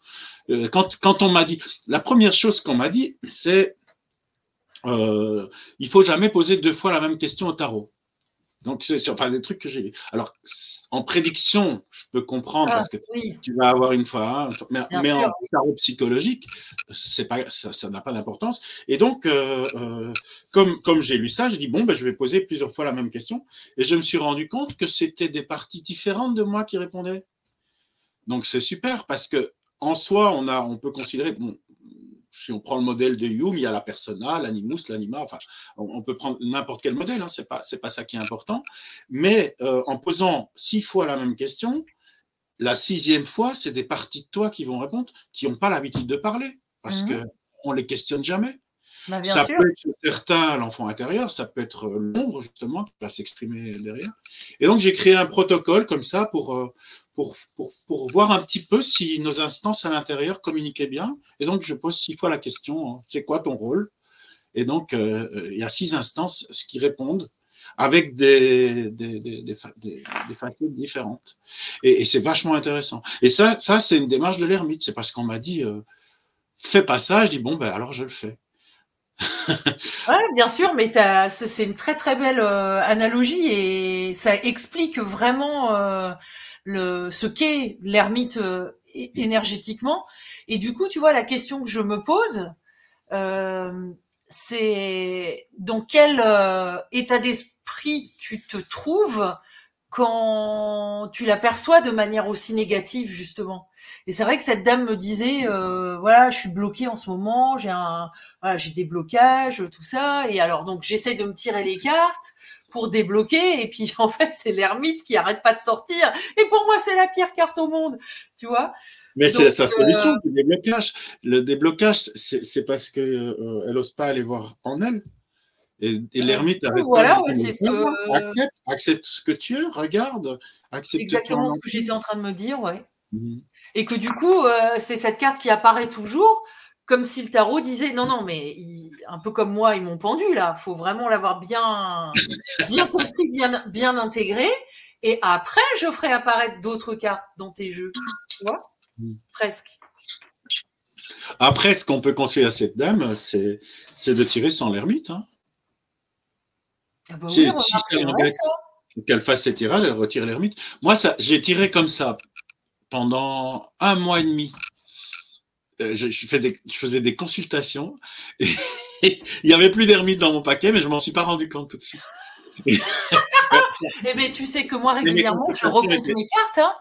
Euh, quand, quand on m'a dit, la première chose qu'on m'a dit, c'est euh, il faut jamais poser deux fois la même question au tarot. Donc, c'est enfin des trucs que j'ai. Alors, en prédiction, je peux comprendre parce ah, que tu vas avoir une fois, mais, en tarot psychologique, c'est pas, ça n'a pas d'importance. Et donc, euh, euh, comme, comme j'ai lu ça, j'ai dit bon, ben, je vais poser plusieurs fois la même question. Et je me suis rendu compte que c'était des parties différentes de moi qui répondaient. Donc, c'est super parce que en soi, on, a, on peut considérer, bon, si on prend le modèle de Hume, il y a la persona, l'animus, l'anima, enfin, on, peut prendre n'importe quel modèle, hein, c'est pas, c'est pas ça qui est important. Mais euh, en posant six fois la même question, la sixième fois, c'est des parties de toi qui vont répondre, qui n'ont pas l'habitude de parler, parce qu'on mmh. que on les questionne jamais. Bah, ça sûr. peut être certains l'enfant intérieur, ça peut être euh, l'ombre justement qui va s'exprimer derrière. Et donc j'ai créé un protocole comme ça pour, euh, pour, pour, pour voir un petit peu si nos instances à l'intérieur communiquaient bien. Et donc je pose six fois la question, hein, c'est quoi ton rôle? Et donc euh, euh, il y a six instances qui répondent avec des, des, des, des, fa- des- des facettes différentes. Et, c'est vachement intéressant. Et ça, ça c'est une démarche de l'ermite. C'est parce qu'on m'a dit, euh, fais pas ça. Je dis, bon, ben alors je le fais. Ouais, bien sûr, mais c'est une très très belle euh, analogie et ça explique vraiment le, ce qu'est l'ermite euh, énergétiquement. Et du coup, tu vois, la question que je me pose, euh, c'est dans quel euh, état d'esprit tu te trouves quand tu l'aperçois de manière aussi négative, justement. Et c'est vrai que cette dame me disait, euh, voilà, je suis bloquée en ce moment, j'ai un, voilà, j'ai des blocages, tout ça. Et alors, donc, j'essaie de me tirer les cartes pour débloquer. Et puis, en fait, c'est l'ermite qui arrête pas de sortir. Et pour moi, c'est la pire carte au monde, tu vois. Mais c'est sa solution, euh, le déblocage. Le déblocage, c'est parce que euh, elle n'ose pas aller voir en elle. Et, et l'ermite arrête voilà, pas de ouais, dire, c'est ce que- accepte, accepte ce que tu es, regarde, C'est exactement ce que j'étais en train de me dire, ouais. Mhm. Et que du coup, euh, c'est cette carte qui apparaît toujours, comme si le tarot disait non, non, mais un peu comme moi, ils m'ont pendu là. Faut vraiment l'avoir bien, bien compris, bien, bien intégré. Et après, je ferai apparaître d'autres cartes dans tes jeux. Tu vois? Presque. Après, ce qu'on peut conseiller à cette dame, c'est c'est de tirer sans l'ermite. Hein. Ah bah Si- oui, si. Qu'elle fasse ses tirages, elle retire l'ermite. Moi, ça, je l'ai tiré comme ça pendant un mois et demi. Euh, je, je fais des- je faisais des consultations et il n'y avait plus d'ermite dans mon paquet, mais je m'en suis pas rendu compte tout de suite. Eh ben, tu sais que moi, régulièrement, je recompte mes cartes. Hein.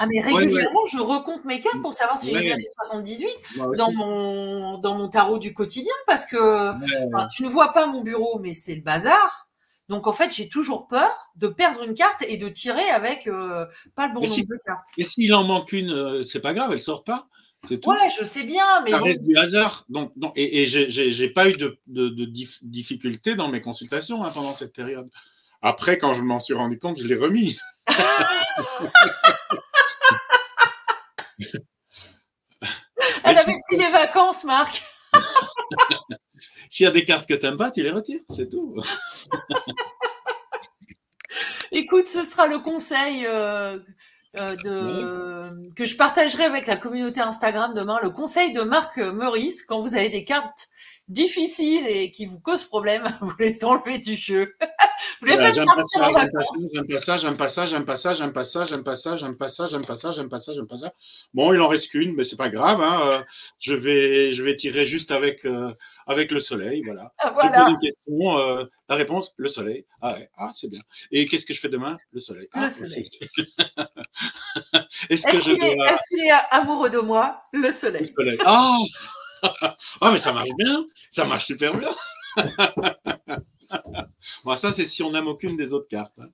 Ah, mais Ouais, ouais. régulièrement, je recompte mes cartes pour savoir si Ouais. j'ai bien les 78 Moi aussi. dans mon, dans mon tarot du quotidien parce que enfin, tu ne vois pas mon bureau, mais c'est le bazar. Donc, en fait, j'ai toujours peur de perdre une carte et de tirer avec euh, pas le bon Mais nombre si- de cartes. Et s'il en manque une, euh, c'est pas grave, elle sort pas. C'est tout. Ouais, je sais bien, mais Ça bon, reste du hasard. Donc, non, et, et j'ai- pas eu de, de, de dif- difficultés dans mes consultations hein, pendant cette période. Après, quand je m'en suis rendu compte, je l'ai remis. elle avait pris les vacances, Marc. S'il y a des cartes que tu n'aimes pas, tu les retires, c'est tout. Écoute, ce sera le conseil euh, euh, de... que je partagerai avec la communauté Instagram demain. Le conseil de Marc Meurice, quand vous avez des cartes difficiles et qui vous causent problème, vous les enlevez du jeu. vous les faites J'aime pas partir ça, en j'aime pas vacances. ça, j'aime pas ça, j'aime pas ça, j'aime pas ça, j'aime pas ça, j'aime pas ça, j'aime pas ça, j'aime pas ça, j'aime pas ça, j'aime pas ça. Bon, il en reste qu'une, mais c'est pas grave. Hein. euh, Je vais, je vais tirer juste avec, euh, avec le soleil, voilà. Ah, Je pose Voilà, une question, euh, la réponse, le soleil. Ah, ouais, ah c'est bien. Et qu'est-ce que je fais demain? Le soleil. Le Ah, soleil. aussi. Est-ce je qu'il est, dois qu'il est amoureux de moi? Le le soleil. soleil Ah Ah, mais ça marche bien, ça marche super bien. bon, ça, c'est si on n'aime aucune des autres cartes. hein.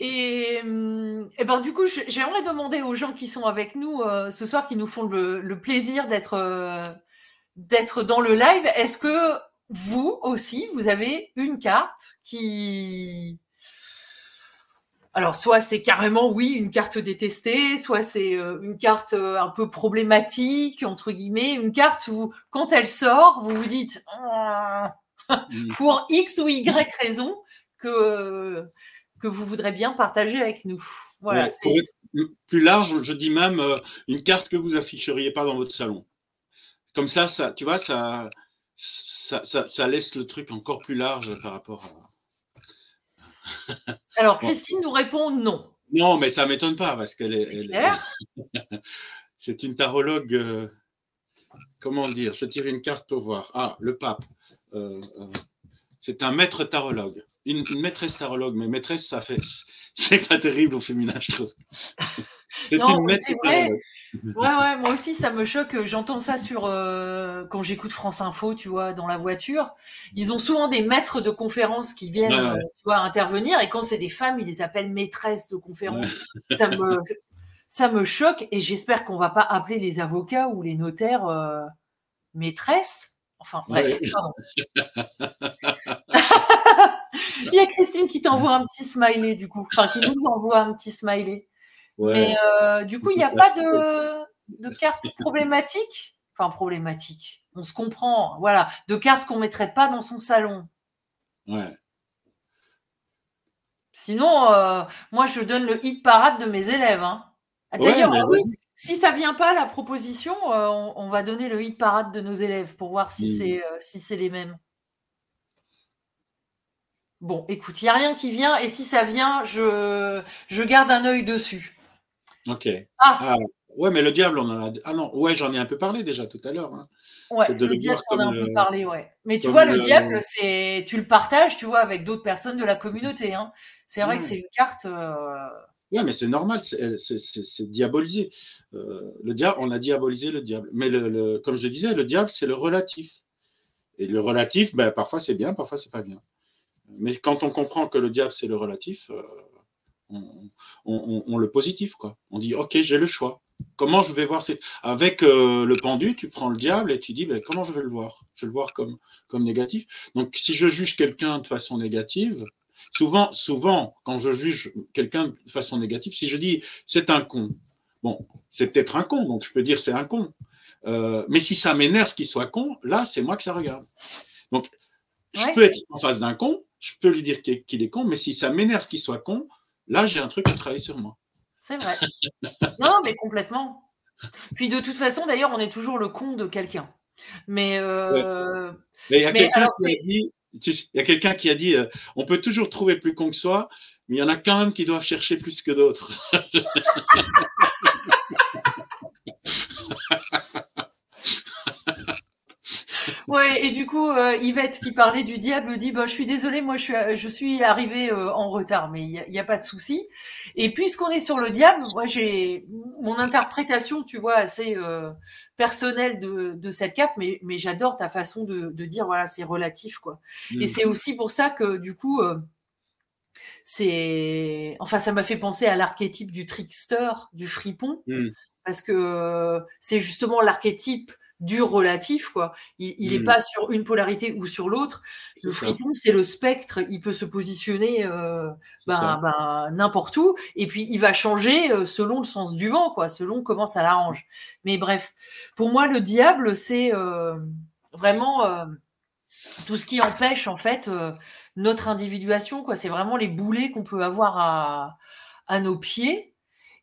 Et, hum, et ben du coup, j'aimerais demander aux gens qui sont avec nous euh, ce soir, qui nous font le, le plaisir d'être euh, d'être dans le live, est-ce que vous aussi, vous avez une carte qui alors, soit c'est carrément, oui, une carte détestée, soit c'est euh, une carte euh, un peu problématique, entre guillemets, une carte où, quand elle sort, vous vous dites, pour X ou Y raison, que, que vous voudrez bien partager avec nous. Voilà, Ouais, c'est plus large, je dis même euh, une carte que vous afficheriez pas dans votre salon. Comme ça, ça, tu vois, ça, ça, ça, ça laisse le truc encore plus large par rapport à. Alors, Christine nous répond non. Non, mais ça m'étonne pas parce qu'elle est. C'est elle une tarologue. euh, comment dire Je tire une carte pour voir. Ah, le pape. Euh, euh, c'est un maître tarologue. Une, une maîtresse tarologue, mais maîtresse, ça fait. C'est pas terrible au féminin, je trouve. C'est Non, c'est vrai. Ouais, ouais, moi aussi, ça me choque. J'entends ça sur euh, quand j'écoute France Info, tu vois, dans la voiture. Ils ont souvent des maîtres de conférences qui viennent, Ouais, ouais. euh, tu vois, intervenir. Et quand c'est des femmes, ils les appellent maîtresses de conférences. Ça me, ça me choque. Et j'espère qu'on va pas appeler les avocats ou les notaires euh, maîtresse. Enfin, bref. Il y a Christine qui t'envoie un petit smiley, du coup. Enfin, qui nous envoie un petit smiley. Mais euh, du coup, il n'y a pas de, de carte problématique. Enfin, problématique. On se comprend. Voilà. De cartes qu'on ne mettrait pas dans son salon. Ouais. Sinon, euh, moi, je donne le hit parade de mes élèves. Hein. Ah, d'ailleurs, oui, si ça vient pas la proposition, euh, on, va donner le hit parade de nos élèves pour voir si c'est si c'est les mêmes. Bon, écoute, il n'y a rien qui vient, et si ça vient, je, je garde un œil dessus. Ok. Ah. ah. Ouais, mais le diable, on en a. Ah non, ouais, j'en ai un peu parlé déjà tout à l'heure. Hein. Ouais, le, diable, on a un peu parlé, ouais. Mais tu vois, le, diable, c'est, tu le partages, tu vois, avec d'autres personnes de la communauté. Hein. C'est vrai que c'est une carte. Euh... Ouais, mais c'est normal, c'est diabolisé. Euh, le diable, on a diabolisé le diable. Mais le, comme je disais, le diable, c'est le relatif. Et le relatif, ben, parfois c'est bien, parfois c'est pas bien. Mais quand on comprend que le diable, c'est le relatif, euh, on, le positif. Quoi. On dit, OK, j'ai le choix. Comment je vais voir Avec euh, le pendu, tu prends le diable et tu dis, ben, comment je vais le voir? Je vais le voir comme, comme négatif. Donc, si je juge quelqu'un de façon négative, souvent, souvent, quand je juge quelqu'un de façon négative, si je dis, c'est un con, bon, c'est peut-être un con, donc je peux dire c'est un con. Euh, mais si ça m'énerve qu'il soit con, là, c'est moi que ça regarde. Donc, je peux être en face d'un con, je peux lui dire qu'il est con, mais si ça m'énerve qu'il soit con, là, j'ai un truc à travailler sur moi. C'est vrai. non, mais complètement. Puis de toute façon, d'ailleurs, on est toujours le con de quelqu'un. Mais, euh, il y a quelqu'un qui, a dit, euh, on peut toujours trouver plus con que soi, mais il y en a quand même qui doivent chercher plus que d'autres. Ouais, et du coup, euh, Yvette qui parlait du diable dit bah, Je suis désolée, moi je suis, je suis arrivée euh, en retard, mais il n'y a, pas de souci. Et puisqu'on est sur le diable, moi j'ai mon interprétation, tu vois, assez euh, personnelle de, de cette carte, mais, mais j'adore ta façon de, de dire voilà, c'est relatif, quoi. Et mm. c'est aussi pour ça que du coup, c'est. Enfin, ça m'a fait penser à l'archétype du trickster, du fripon. Mm. Parce que c'est justement l'archétype du relatif, quoi. Il n'est hmm. pas sur une polarité ou sur l'autre. Le fripon, c'est le spectre. Il peut se positionner euh, ben, ben, n'importe où, et puis il va changer euh, selon le sens du vent, quoi, selon comment ça l'arrange. Mais bref, pour moi, le diable, c'est euh, vraiment tout ce qui empêche en fait notre individuation, quoi. C'est vraiment les boulets qu'on peut avoir à, à nos pieds.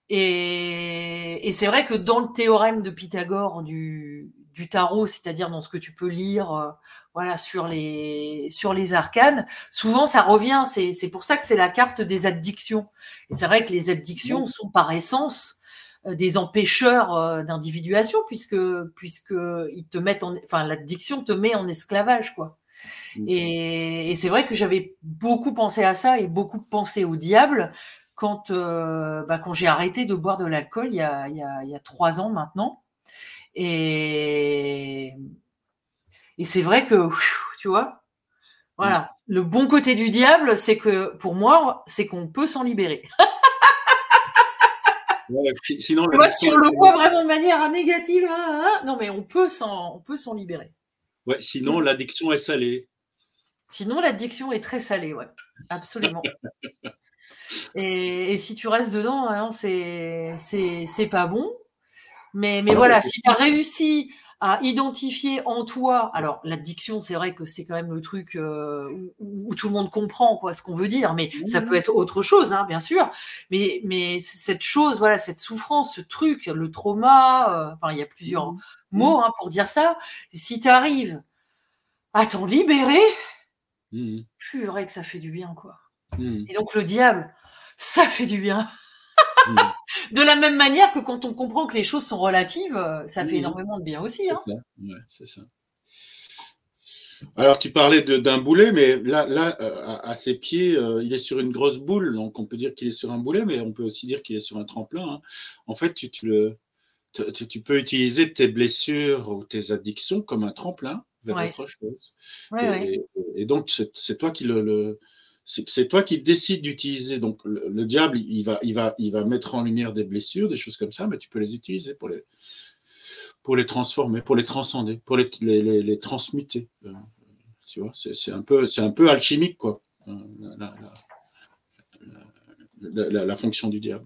Et, et c'est vrai que dans le théorème de Pythagore du, du tarot, c'est-à-dire dans ce que tu peux lire, euh, voilà, sur les sur les arcanes. Souvent, ça revient. C'est c'est pour ça que c'est la carte des addictions. Et c'est vrai que les addictions sont par essence euh, des empêcheurs euh, d'individuation puisque puisque ils te mettent en, enfin l'addiction te met en esclavage quoi. Et, et c'est vrai que j'avais beaucoup pensé à ça et beaucoup pensé au diable quand bah, quand j'ai arrêté de boire de l'alcool il y a il y a il y a trois ans maintenant et, et c'est vrai que, tu vois, voilà. Le bon côté du diable, c'est que, pour moi, c'est qu'on peut s'en libérer. sinon, si on le voit vraiment de manière négative, hein, hein, non, mais on peut s'en, on peut s'en libérer. Ouais, sinon, l'addiction est salée. Sinon, l'addiction est très salée, ouais, absolument. et, et, si tu restes dedans, hein, c'est, c'est pas bon. Mais, mais voilà, si tu as réussi à identifier en toi, alors l'addiction, c'est vrai que c'est quand même le truc euh, où, tout le monde comprend quoi ce qu'on veut dire, mais ça peut être autre chose, hein, bien sûr. Mais, mais cette chose, voilà, cette souffrance, ce truc, le trauma, euh, enfin, il y a plusieurs mmh. mots hein, pour dire ça. Si tu arrives à t'en libérer, mmh. vrai que ça fait du bien, quoi. Mmh. Et donc le diable, ça fait du bien. De la même manière que quand on comprend que les choses sont relatives, euh, ça fait mm. énormément de bien aussi. Hein. C'est ça. Alors, tu parlais d'un boulet, mais là, là euh, à, ses pieds, euh, il est sur une grosse boule. Donc, on peut dire qu'il est sur un boulet, mais on peut aussi dire qu'il est sur un tremplin. Hein. En fait, tu, le, tu, peux utiliser tes blessures ou tes addictions comme un tremplin vers autre chose. et, donc, c'est toi qui le, c'est toi qui décides d'utiliser. Donc, le, diable, il va, il, va, il va mettre en lumière des blessures, des choses comme ça, mais tu peux les utiliser pour les, pour les transformer, pour les transcender, pour les, les, les, transmuter. Euh, tu vois, c'est un peu, un peu alchimique quoi. Euh, la, fonction du diable.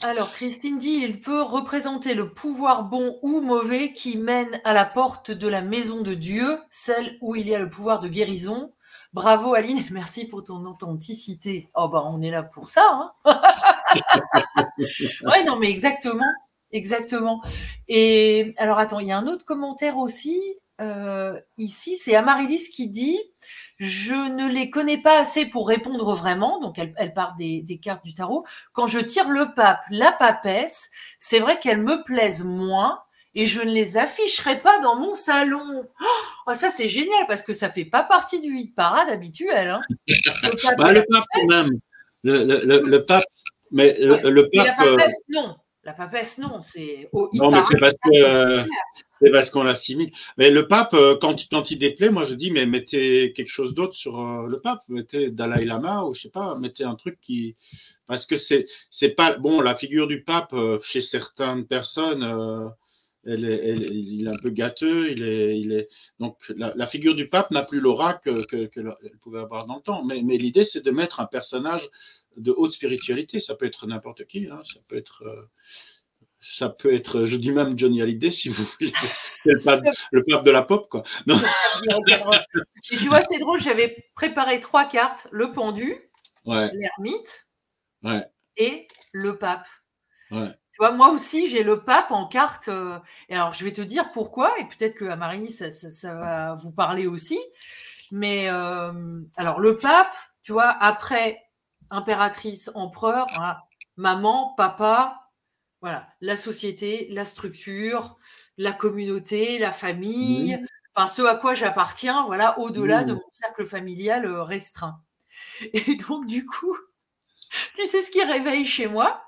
Alors, Christine dit, il peut représenter le pouvoir bon ou mauvais qui mène à la porte de la maison de Dieu, celle où il y a le pouvoir de guérison. Bravo Aline, merci pour ton authenticité. Oh bah on est là pour ça. Hein ouais, non mais exactement, exactement. Et alors attends, il y a un autre commentaire aussi euh, ici, c'est Amaryllis qui dit je ne les connais pas assez pour répondre vraiment, donc elle, elle part des, des, cartes du tarot. Quand je tire le pape, la papesse, c'est vrai qu'elles me plaisent moins et je ne les afficherai pas dans mon salon. Oh, ça c'est génial parce que ça fait pas partie du hit parade habituel. Hein. Le pape, bah, le pape quand même. Le, le, le, pape, mais le, pape. la papesse, non. La papesse, non. C'est au Non, mais c'est parce que. C'est parce qu'on l'assimile. Mais le pape, euh, quand, quand il déplaît, moi je dis, mais mettez quelque chose d'autre sur euh, le pape. Mettez Dalai Lama ou je sais pas, mettez un truc qui. Parce que c'est, c'est pas. Bon, la figure du pape, euh, chez certaines personnes, elle est, il est un peu gâteux. Il est, il est... Donc la, figure du pape n'a plus l'aura que, que, pouvait avoir dans le temps. Mais, mais l'idée, c'est de mettre un personnage de haute spiritualité. Ça peut être n'importe qui. Hein. Ça peut être ça peut être, je dis même Johnny Hallyday si vous voulez, le pape, le pape de la pop, quoi. Et tu vois, c'est drôle, j'avais préparé trois cartes le pendu, l'ermite et le pape. Tu vois, moi aussi, j'ai le pape en carte. Euh, et alors, je vais te dire pourquoi, et peut-être que à Marigny, ça, ça, va vous parler aussi. Mais euh, alors, le pape, tu vois, après impératrice, empereur, maman, papa, voilà, la société, la structure, la communauté, la famille, enfin ce à quoi j'appartiens, voilà, au-delà de mon cercle familial euh, restreint. Et donc du coup, tu sais ce qui réveille chez moi?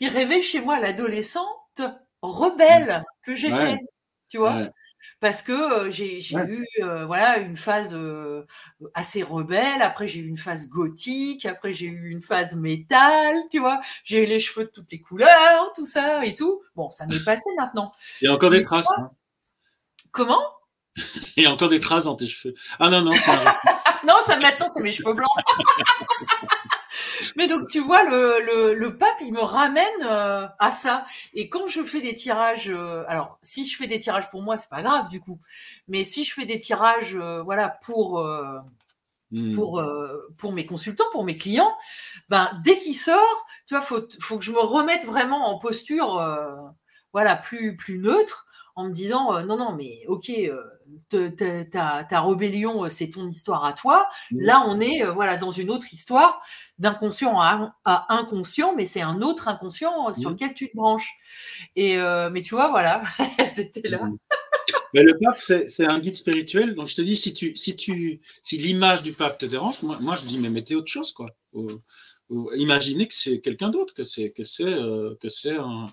Il réveille chez moi l'adolescente rebelle que j'étais, tu vois parce que euh, j'ai eu euh, voilà une phase euh, assez rebelle. Après j'ai eu une phase gothique. Après j'ai eu une phase métal. Tu vois, j'ai eu les cheveux de toutes les couleurs, tout ça et tout. Bon, ça m'est passé maintenant. Il y a encore des traces. Hein. Comment? Il y a encore des traces dans tes cheveux. Ah non non. non, ça maintenant c'est mes cheveux blancs. Mais donc tu vois, le, le, pape, il me ramène euh, à ça. Et quand je fais des tirages, euh, alors si je fais des tirages pour moi, c'est pas grave du coup. Mais si je fais des tirages, euh, voilà, pour hmm. pour pour mes consultants, pour mes clients, ben dès qu'il sort, tu vois, faut faut que je me remette vraiment en posture, voilà, plus plus neutre en me disant non, non, mais ok, euh, ta, ta, rébellion, euh, c'est ton histoire à toi. Mmh. Là, on est voilà dans une autre histoire, d'inconscient à, inconscient, mais c'est un autre inconscient sur mmh. lequel tu te branches. Et mais tu vois, voilà, c'était là. Mmh. Mais le pape, c'est un guide spirituel. Donc je te dis, si tu, si tu, si l'image du pape te dérange, moi, moi, je dis mais mettez autre chose quoi. imaginez que c'est quelqu'un d'autre, que c'est que c'est que c'est un,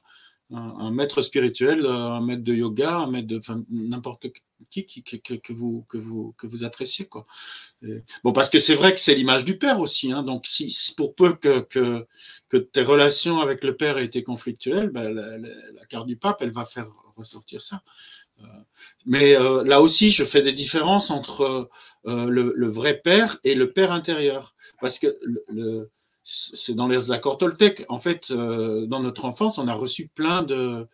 un, maître spirituel, euh, un maître de yoga, un maître de n'importe qui, que, vous, que, vous, que vous appréciez. Quoi. bon, parce que c'est vrai que c'est l'image du père aussi. Hein, donc, si, pour peu que, que, tes relations avec le père aient été conflictuelles, ben, la, carte du pape, elle va faire ressortir ça. Euh, mais euh, là aussi, je fais des différences entre le, vrai père et le père intérieur. Parce que le c'est dans les accords Toltec. En fait, euh, dans notre enfance, on a reçu plein de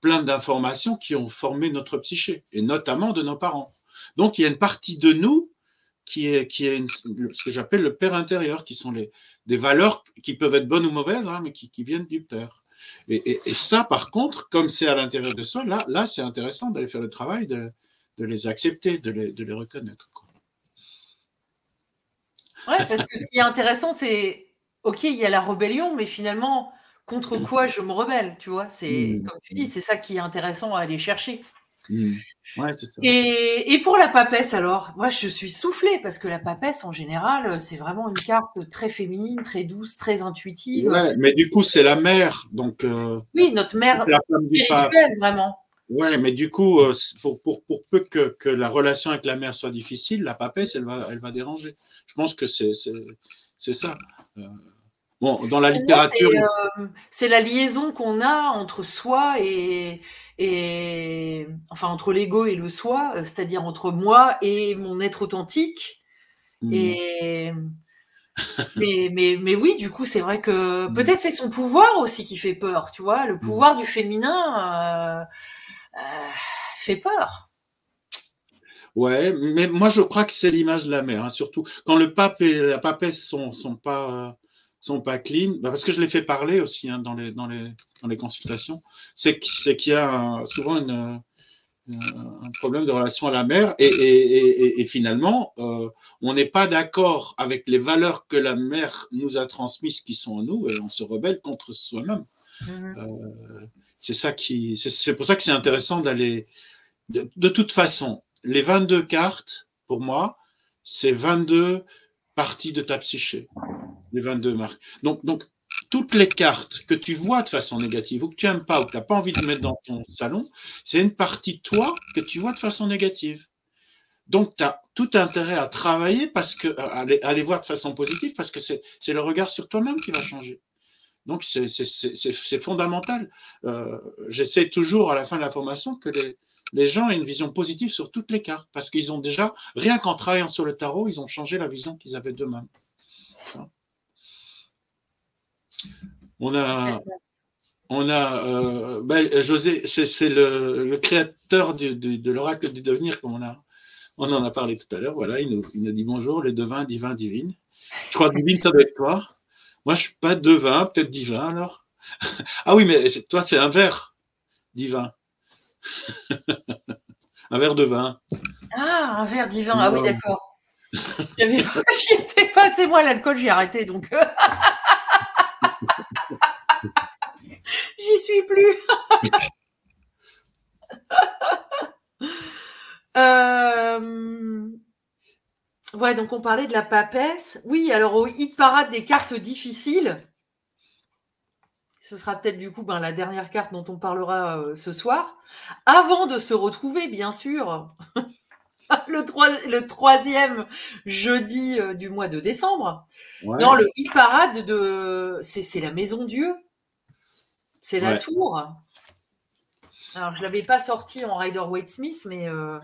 plein d'informations qui ont formé notre psyché, et notamment de nos parents. Donc, il y a une partie de nous qui est, qui est ce que j'appelle le père intérieur, qui sont les, des valeurs qui peuvent être bonnes ou mauvaises, hein, mais qui, viennent du père. Et, et, ça, par contre, comme c'est à l'intérieur de soi, là, là c'est intéressant d'aller faire le travail de, de les accepter, de les, de les reconnaître. Ouais, parce que ce qui est intéressant, c'est ok, il y a la rébellion, mais finalement, contre mmh. quoi je me rebelle, tu vois? C'est mmh. comme tu dis, mmh. c'est ça qui est intéressant à aller chercher. Ouais, ça. Et, et, pour la papesse, alors, moi je suis soufflée parce que la papesse en général, c'est vraiment une carte très féminine, très douce, très intuitive. Ouais, mais du coup, c'est la mère, donc. Euh, oui, notre mère spirituelle, vraiment. Ouais, mais du coup, euh, pour, pour, pour peu que, que, la relation avec la mère soit difficile, la papesse, elle va, elle va déranger. Je pense que c'est ça. Euh, Bon, dans la littérature. Euh, c'est la liaison qu'on a entre soi et, et enfin entre l'ego et le soi, c'est-à-dire entre moi et mon être authentique. Mmh. Et mais, mais, mais oui, du coup, c'est vrai que mmh. peut-être c'est son pouvoir aussi qui fait peur, tu vois. Le mmh. pouvoir du féminin euh, fait peur. Ouais, mais moi je crois que c'est l'image de la mère, hein, surtout quand le pape et la papesse sont, sont pas sont pas clean, bah, parce que je les fais parler aussi hein, dans, les, dans, les, dans les consultations, c'est qu'il y a souvent une, un problème de relation à la mère et, et, et, finalement, euh, on n'est pas d'accord avec les valeurs que la mère nous a transmises qui sont en nous et on se rebelle contre soi-même. Mm-hmm. Euh, c'est pour ça que c'est intéressant d'aller. De, toute façon, les 22 cartes, pour moi, c'est 22 parties de ta psyché les 22 marques. Donc, donc, toutes les cartes que tu vois de façon négative ou que tu n'aimes pas ou que tu n'as pas envie de mettre dans ton salon, c'est une partie de toi que tu vois de façon négative. Donc, tu as tout intérêt à travailler parce que, à les, voir de façon positive parce que c'est le regard sur toi-même qui va changer. Donc, c'est fondamental. Euh, j'essaie toujours à la fin de la formation que les, gens aient une vision positive sur toutes les cartes parce qu'ils ont déjà, rien qu'en travaillant sur le tarot, ils ont changé la vision qu'ils avaient d'eux-mêmes. On a, on a euh, ben, José, c'est le, créateur de l'oracle du devenir, comme on, a, on en a parlé tout à l'heure. Voilà, il nous, dit bonjour, les devins, divins, divines. Je crois que divine, ça doit être toi. Moi, je suis pas devin, peut-être divin alors? ah oui, mais toi, c'est un verre divin. un verre de vin. Ah, un verre divin. Ah oui, d'accord. J'y étais pas, c'est moi l'alcool, j'ai arrêté donc. J'y suis plus. euh... Ouais, donc on parlait de la papesse. Oui, alors au hit parade des cartes difficiles, ce sera peut-être du coup ben, la dernière carte dont on parlera euh, ce soir. Avant de se retrouver, bien sûr, le, le troisième jeudi euh, du mois de décembre. Non, le hit parade de. C'est la maison Dieu. C'est la tour. Alors, je ne l'avais pas sorti en Rider Waite Smith, mais euh,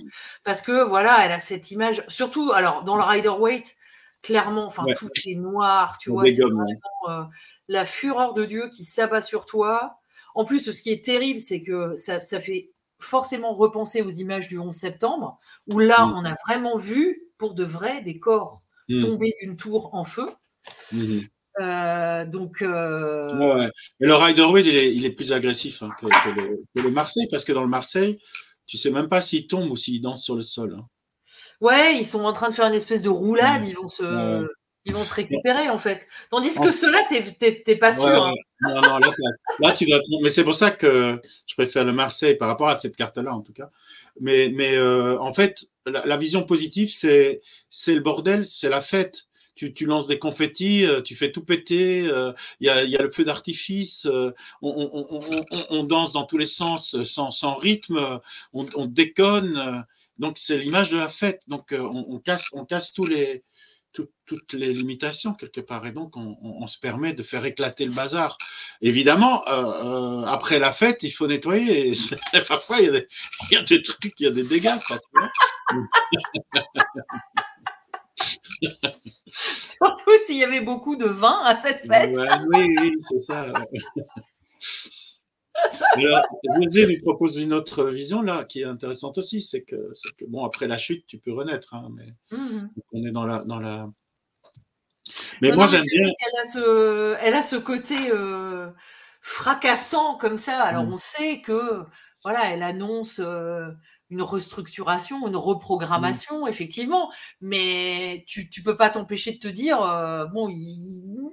parce que voilà, elle a cette image. Surtout, alors, dans le Rider Waite, clairement, enfin, tout est noir, tu vois, c'est vraiment euh, la fureur de Dieu qui s'abat sur toi. En plus, ce qui est terrible, c'est que ça, ça fait forcément repenser aux images du 11 septembre, où là, mm. on a vraiment vu, pour de vrai, des corps mm. tomber d'une tour en feu. Mm-hmm. Euh, donc. Euh... Ouais, Mais le Riderwood, il est, il est plus agressif hein, que, le, Marseille, parce que dans le Marseille, tu sais même pas s'il tombe ou s'il danse sur le sol. Hein. Ouais, ils sont en train de faire une espèce de roulade, ils vont se. Ils vont se récupérer en fait. Tandis que ceux-là, t'es pas sûr. Hein. Non, non, là, tu dois. Mais c'est pour ça que je préfère le Marseille par rapport à cette carte-là en tout cas. Mais, mais euh, en fait, la, vision positive, c'est le bordel, c'est la fête. Tu, tu, lances des confettis, euh, tu fais tout péter, euh, il y, a, y, a, le feu d'artifice, on, on, on, on, danse dans tous les sens sans, sans rythme, on, déconne. donc c'est l'image de la fête. Donc on, casse, on casse tous les, toutes les limitations quelque part. Et donc, on, se permet de faire éclater le bazar. Évidemment, euh, euh, après la fête, il faut nettoyer. parfois, il y, a des, il y, a des, trucs, il y a des dégâts. Surtout s'il y avait beaucoup de vin à cette fête. oui, oui, c'est ça. Alors, José nous propose une autre vision là qui est intéressante aussi, c'est que, que, bon après la chute tu peux renaître, hein, mais mmh on est dans la dans la. Mais moi j'aime bien. Elle a ce, elle a ce côté euh, fracassant comme ça. Alors mmh. on sait que voilà, elle annonce euh, une restructuration, une reprogrammation, mmh. effectivement, mais tu tu peux pas t'empêcher de te dire euh, bon il,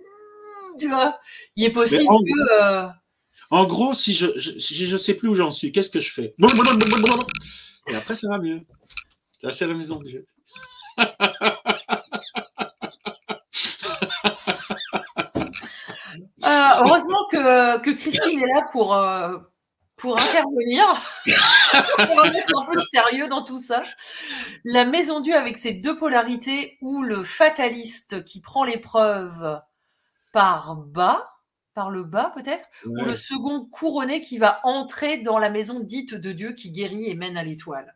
il est possible que en gros, si je je, ne sais plus où j'en suis, qu'est-ce que je fais? Et après, ça va mieux. Là, c'est la maison de Dieu. Euh, heureusement que, que, Christine est là pour, euh, pour intervenir, pour mettre un peu de sérieux dans tout ça. La maison Dieu avec ses deux polarités, où le fataliste qui prend l'épreuve par bas, par le bas peut-être, ou le second couronné qui va entrer dans la maison dite de Dieu qui guérit et mène à l'étoile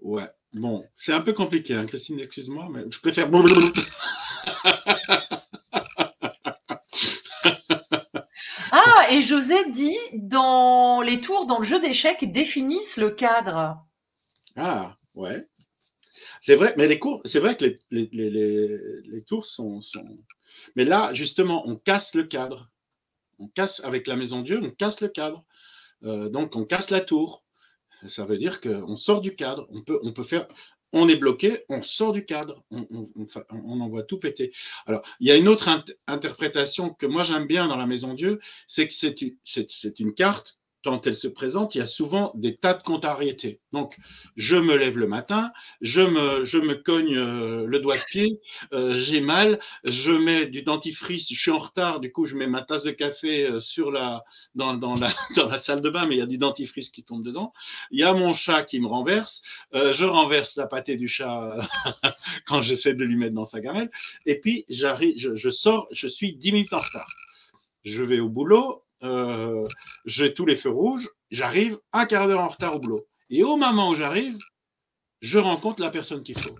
Ouais, bon, c'est un peu compliqué, hein, Christine, excuse-moi, mais je préfère. et José dit dans les tours, dans le jeu d'échecs, définissent le cadre. Ah, ouais. C'est vrai, mais les c'est vrai que les, les, les, les tours sont, sont, Mais là, justement, on casse le cadre. On casse avec la maison Dieu, on casse le cadre. Euh, donc, on casse la tour. Ça veut dire qu'on sort du cadre. On peut, on peut faire. On est bloqué, on sort du cadre, on, on, on, envoie tout péter. Alors, il y a une autre interprétation que moi j'aime bien dans la Maison Dieu, c'est que c'est une carte quand elle se présente, il y a souvent des tas de contrariétés. Donc, je me lève le matin, je me, je me cogne euh, le doigt de pied, euh, j'ai mal, je mets du dentifrice, je suis en retard, du coup, je mets ma tasse de café euh, sur la, dans, la, salle de bain, mais il y a du dentifrice qui tombe dedans. Il y a mon chat qui me renverse, je renverse la pâtée du chat quand j'essaie de lui mettre dans sa gamelle, et puis j'arrive, je, je sors, je suis dix minutes en retard. Je vais au boulot, euh, j'ai tous les feux rouges, j'arrive un quart d'heure en retard au boulot. Et au moment où j'arrive, je rencontre la personne qu'il faut.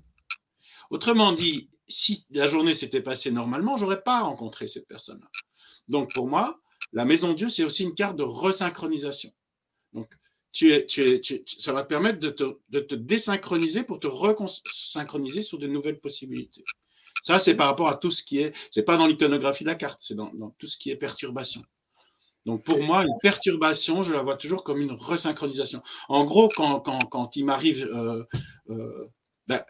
Autrement dit, si la journée s'était passée normalement, j'aurais pas rencontré cette personne-là. Donc pour moi, la maison Dieu, c'est aussi une carte de resynchronisation. Donc ça va te permettre de te, de désynchroniser pour te resynchroniser sur de nouvelles possibilités. Ça, c'est par rapport à tout ce qui est, c'est pas dans l'iconographie de la carte, c'est dans tout ce qui est perturbation. Donc pour moi, une perturbation, je la vois toujours comme une resynchronisation. En gros, quand, il m'arrive, euh, euh, ben,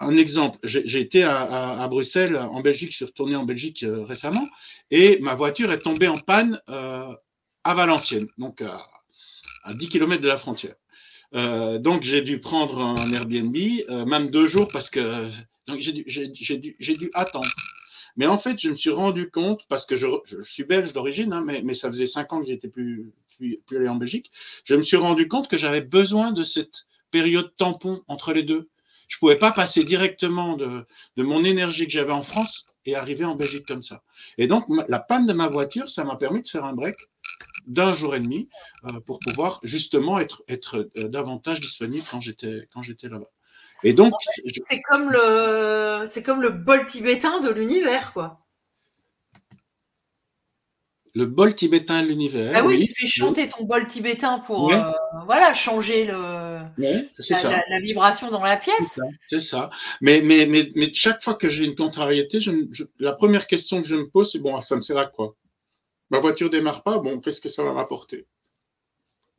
un exemple, j'ai été à, Bruxelles, en Belgique, je suis retourné en Belgique euh, récemment, et ma voiture est tombée en panne à Valenciennes, donc à, à, 10 km de la frontière. Donc j'ai dû prendre un Airbnb, même deux jours, parce que j'ai dû attendre. Mais en fait, je me suis rendu compte, parce que je, suis belge d'origine, hein, mais, ça faisait cinq ans que j'étais plus, allé en Belgique, je me suis rendu compte que j'avais besoin de cette période tampon entre les deux. Je ne pouvais pas passer directement de, mon énergie que j'avais en France et arriver en Belgique comme ça. Et donc, la panne de ma voiture, ça m'a permis de faire un break d'un jour et demi euh, pour pouvoir justement être, euh, davantage disponible quand j'étais là-bas. Et donc, c'est comme le, c'est comme le bol tibétain de l'univers, quoi. Le bol tibétain de l'univers. Ah oui, tu fais chanter ton bol tibétain pour, euh, voilà, changer le, la, vibration dans la pièce. C'est ça, Mais, mais, mais, mais chaque fois que j'ai une contrariété, je, la première question que je me pose, c'est bon, ça me sert à quoi? Ma voiture démarre pas, bon, qu'est-ce que ça va m'apporter?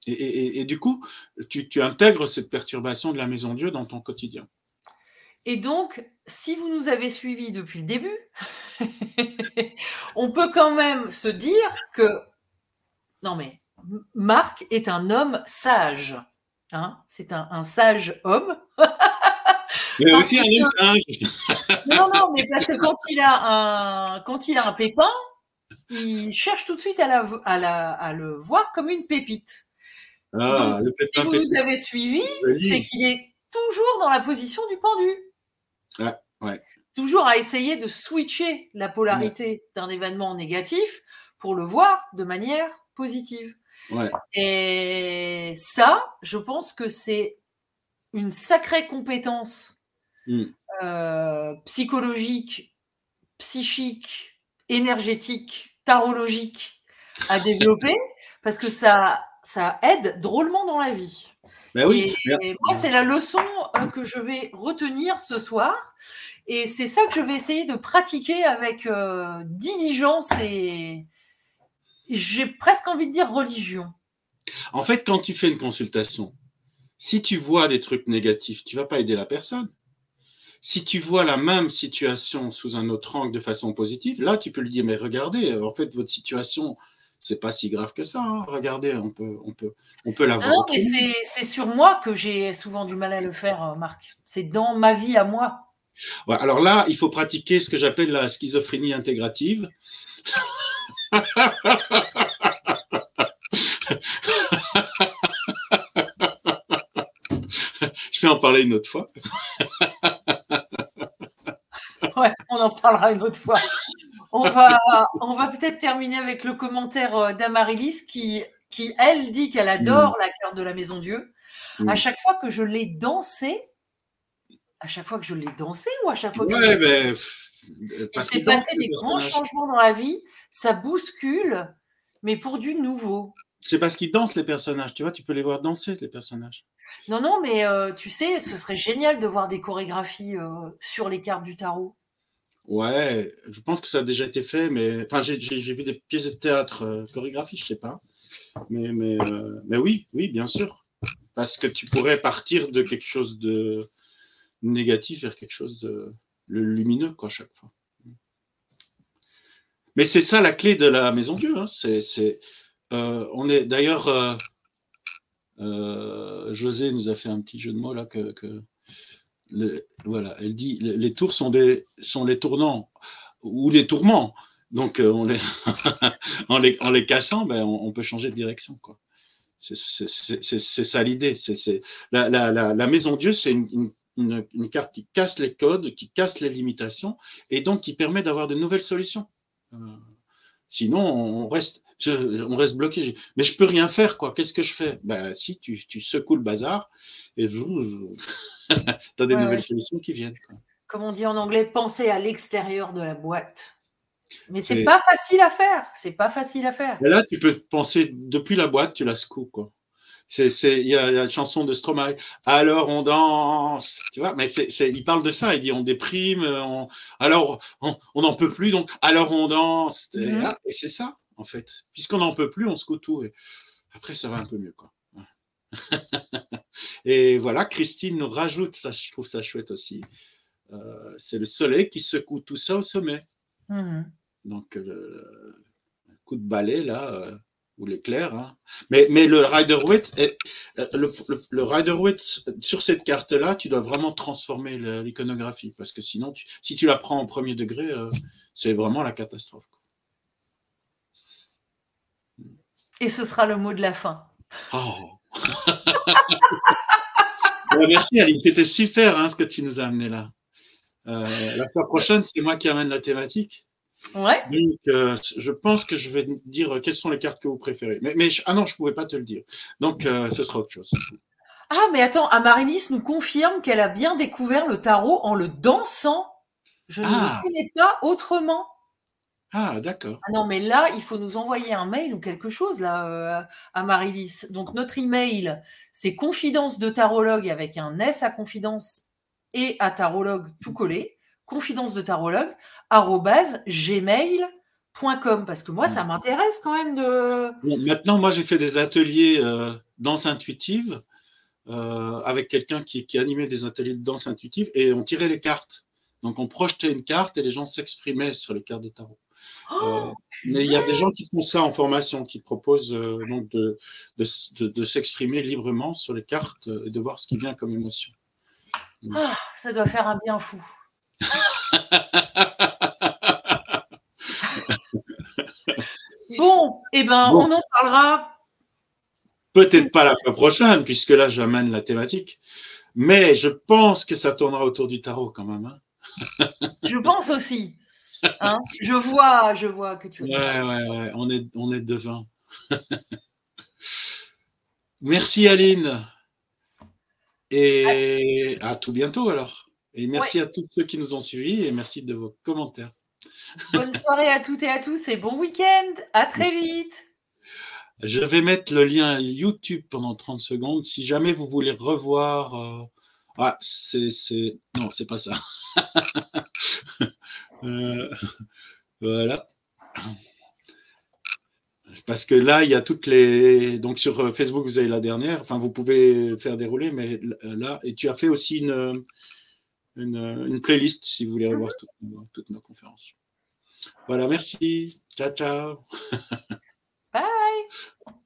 Et, du coup, tu, intègres cette perturbation de la maison Dieu dans ton quotidien. Et donc, si vous nous avez suivis depuis le début, on peut quand même se dire que, non mais, Marc est un homme sage. Hein C'est un, sage homme. mais aussi un homme sage. non, non, mais parce que quand il a un, quand il a un pépin, il cherche tout de suite à, à le voir comme une pépite. Ah, si vous nous avez suivis, c'est qu'il est toujours dans la position du pendu. Toujours à essayer de switcher la polarité d'un événement négatif pour le voir de manière positive. Et ça, je pense que c'est une sacrée compétence hmm. euh, psychologique, psychique, énergétique, tarologique à développer parce que ça ça aide drôlement dans la vie. Ben oui, et, moi, c'est la leçon euh, que je vais retenir ce soir. Et c'est ça que je vais essayer de pratiquer avec euh, diligence et j'ai presque envie de dire religion. En fait, quand tu fais une consultation, si tu vois des trucs négatifs, tu vas pas aider la personne. Si tu vois la même situation sous un autre angle de façon positive, là, tu peux lui dire, mais regardez, en fait, votre situation, c'est pas si grave que ça. Hein. Regardez, on peut, on peut, on peut l'avoir. Non, mais c'est sur moi que j'ai souvent du mal à le faire, euh, Marc. C'est dans ma vie à moi. alors là, il faut pratiquer ce que j'appelle la schizophrénie intégrative. Je vais en parler une autre fois. ouais, on en parlera une autre fois. On va, on va peut-être terminer avec le commentaire euh, d'Amarilis qui, qui, elle, dit qu'elle adore la carte de la Maison Dieu. À chaque fois que je l'ai dansée, à chaque fois que je l'ai dansée ou à chaque fois que ouais, mais... Il s'est passé des grands changements dans la vie, ça bouscule, mais pour du nouveau. C'est parce qu'ils dansent les personnages, tu vois, tu peux les voir danser les personnages. Non, non, mais euh, tu sais, ce serait génial de voir des chorégraphies euh, sur les cartes du tarot. Ouais, je pense que ça a déjà été fait, mais enfin, j'ai vu des pièces de théâtre euh, chorégraphies, je sais pas. Mais, mais, mais oui, oui, bien sûr. Parce que tu pourrais partir de quelque chose de négatif vers quelque chose de lumineux, quoi, chaque fois. Mais c'est ça la clé de la Maison Dieu. Hein. C'est, on est d'ailleurs euh, José nous a fait un petit jeu de mots là que, voilà, elle dit les, tours sont des sont les tournants ou les tourments. Donc euh, on les, en, les, en les cassant, ben, on, peut changer de direction. C'est ça l'idée. C'est la, la, la, maison Dieu, c'est une, une, une, carte qui casse les codes, qui casse les limitations et donc qui permet d'avoir de nouvelles solutions. Euh, sinon, on reste on reste bloqué. Mais je peux rien faire, quoi. Qu'est-ce que je fais? Ben, si, tu, secoues le bazar et tu as des nouvelles solutions qui viennent. Comme on dit en anglais, penser à l'extérieur de la boîte. Mais c'est pas facile à faire. C'est pas facile à faire. là, tu peux penser depuis la boîte, tu la secoues, quoi. il y, a la chanson de Stromae. Alors on danse, tu vois. Mais c'est, il parle de ça. Il dit on déprime, alors on n'en peut plus, donc alors on danse. Mm-hmm. et c'est ça en fait. Puisqu'on n'en peut plus, on se tout. Et après, ça va un peu mieux. Quoi. et voilà, Christine nous rajoute, ça, je trouve ça chouette aussi. Euh, c'est le soleil qui secoue tout ça au sommet. Mmh Donc, le, coup de balai, là, euh, ou l'éclair. Hein. Mais, mais le Rider-Waite, euh, le, le, Rider-Waite, sur cette carte-là, tu dois vraiment transformer l'iconographie. Parce que sinon, si tu la prends en premier degré, c'est vraiment la catastrophe. Et ce sera le mot de la fin. Oh. merci Aline, c'était super hein, ce que tu nous as amené là. Euh, la fois prochaine, c'est moi qui amène la thématique. Ouais. Donc, euh, je pense que je vais dire quelles sont les cartes que vous préférez. Mais, mais ah non, je ne pouvais pas te le dire. Donc, euh, ce sera autre chose. Ah, mais attends, Amarilis nous confirme qu'elle a bien découvert le tarot en le dansant. Je ne le ah. connais pas autrement. Ah, d'accord. Ah non, mais là, il faut nous envoyer un mail ou quelque chose là euh, à Marilis. Donc notre email, c'est confidence de tarologue avec un S à confidence et à tarologue tout collé. Confidence de tarologue gmail.com parce que moi, ça m'intéresse quand même de. maintenant, moi, j'ai fait des ateliers euh, danse intuitive euh, avec quelqu'un qui, qui animait des ateliers de danse intuitive et on tirait les cartes. Donc, on projetait une carte et les gens s'exprimaient sur les cartes de tarot. Euh, oh, mais il y a des gens qui font ça en formation, qui proposent euh, donc de, de, s'exprimer librement sur les cartes et de voir ce qui vient comme émotion. Ah, ça doit faire un bien fou. bon, eh ben, on en parlera. Peut-être pas la fois prochaine, puisque là, j'amène la thématique. Mais je pense que ça tournera autour du tarot quand même. Hein. je pense aussi. Hein? Je vois, je vois que tu. Ouais, ouais, ouais. On est, on est devant. merci Aline. Et à tout bientôt alors. Et merci à tous ceux qui nous ont suivis et merci de vos commentaires. Bonne soirée à toutes et à tous et bon week-end. À très vite. Je vais mettre le lien YouTube pendant 30 secondes. Si jamais vous voulez revoir. Euh, ah, c'est. Non, c'est pas ça. Euh, voilà. Parce que là, il y a toutes les. Donc sur euh, Facebook, vous avez la dernière. Enfin, vous pouvez faire dérouler, mais là, et tu as fait aussi une, une, playlist si vous voulez revoir toutes, toutes nos conférences. Voilà, merci. Ciao, ciao. Bye.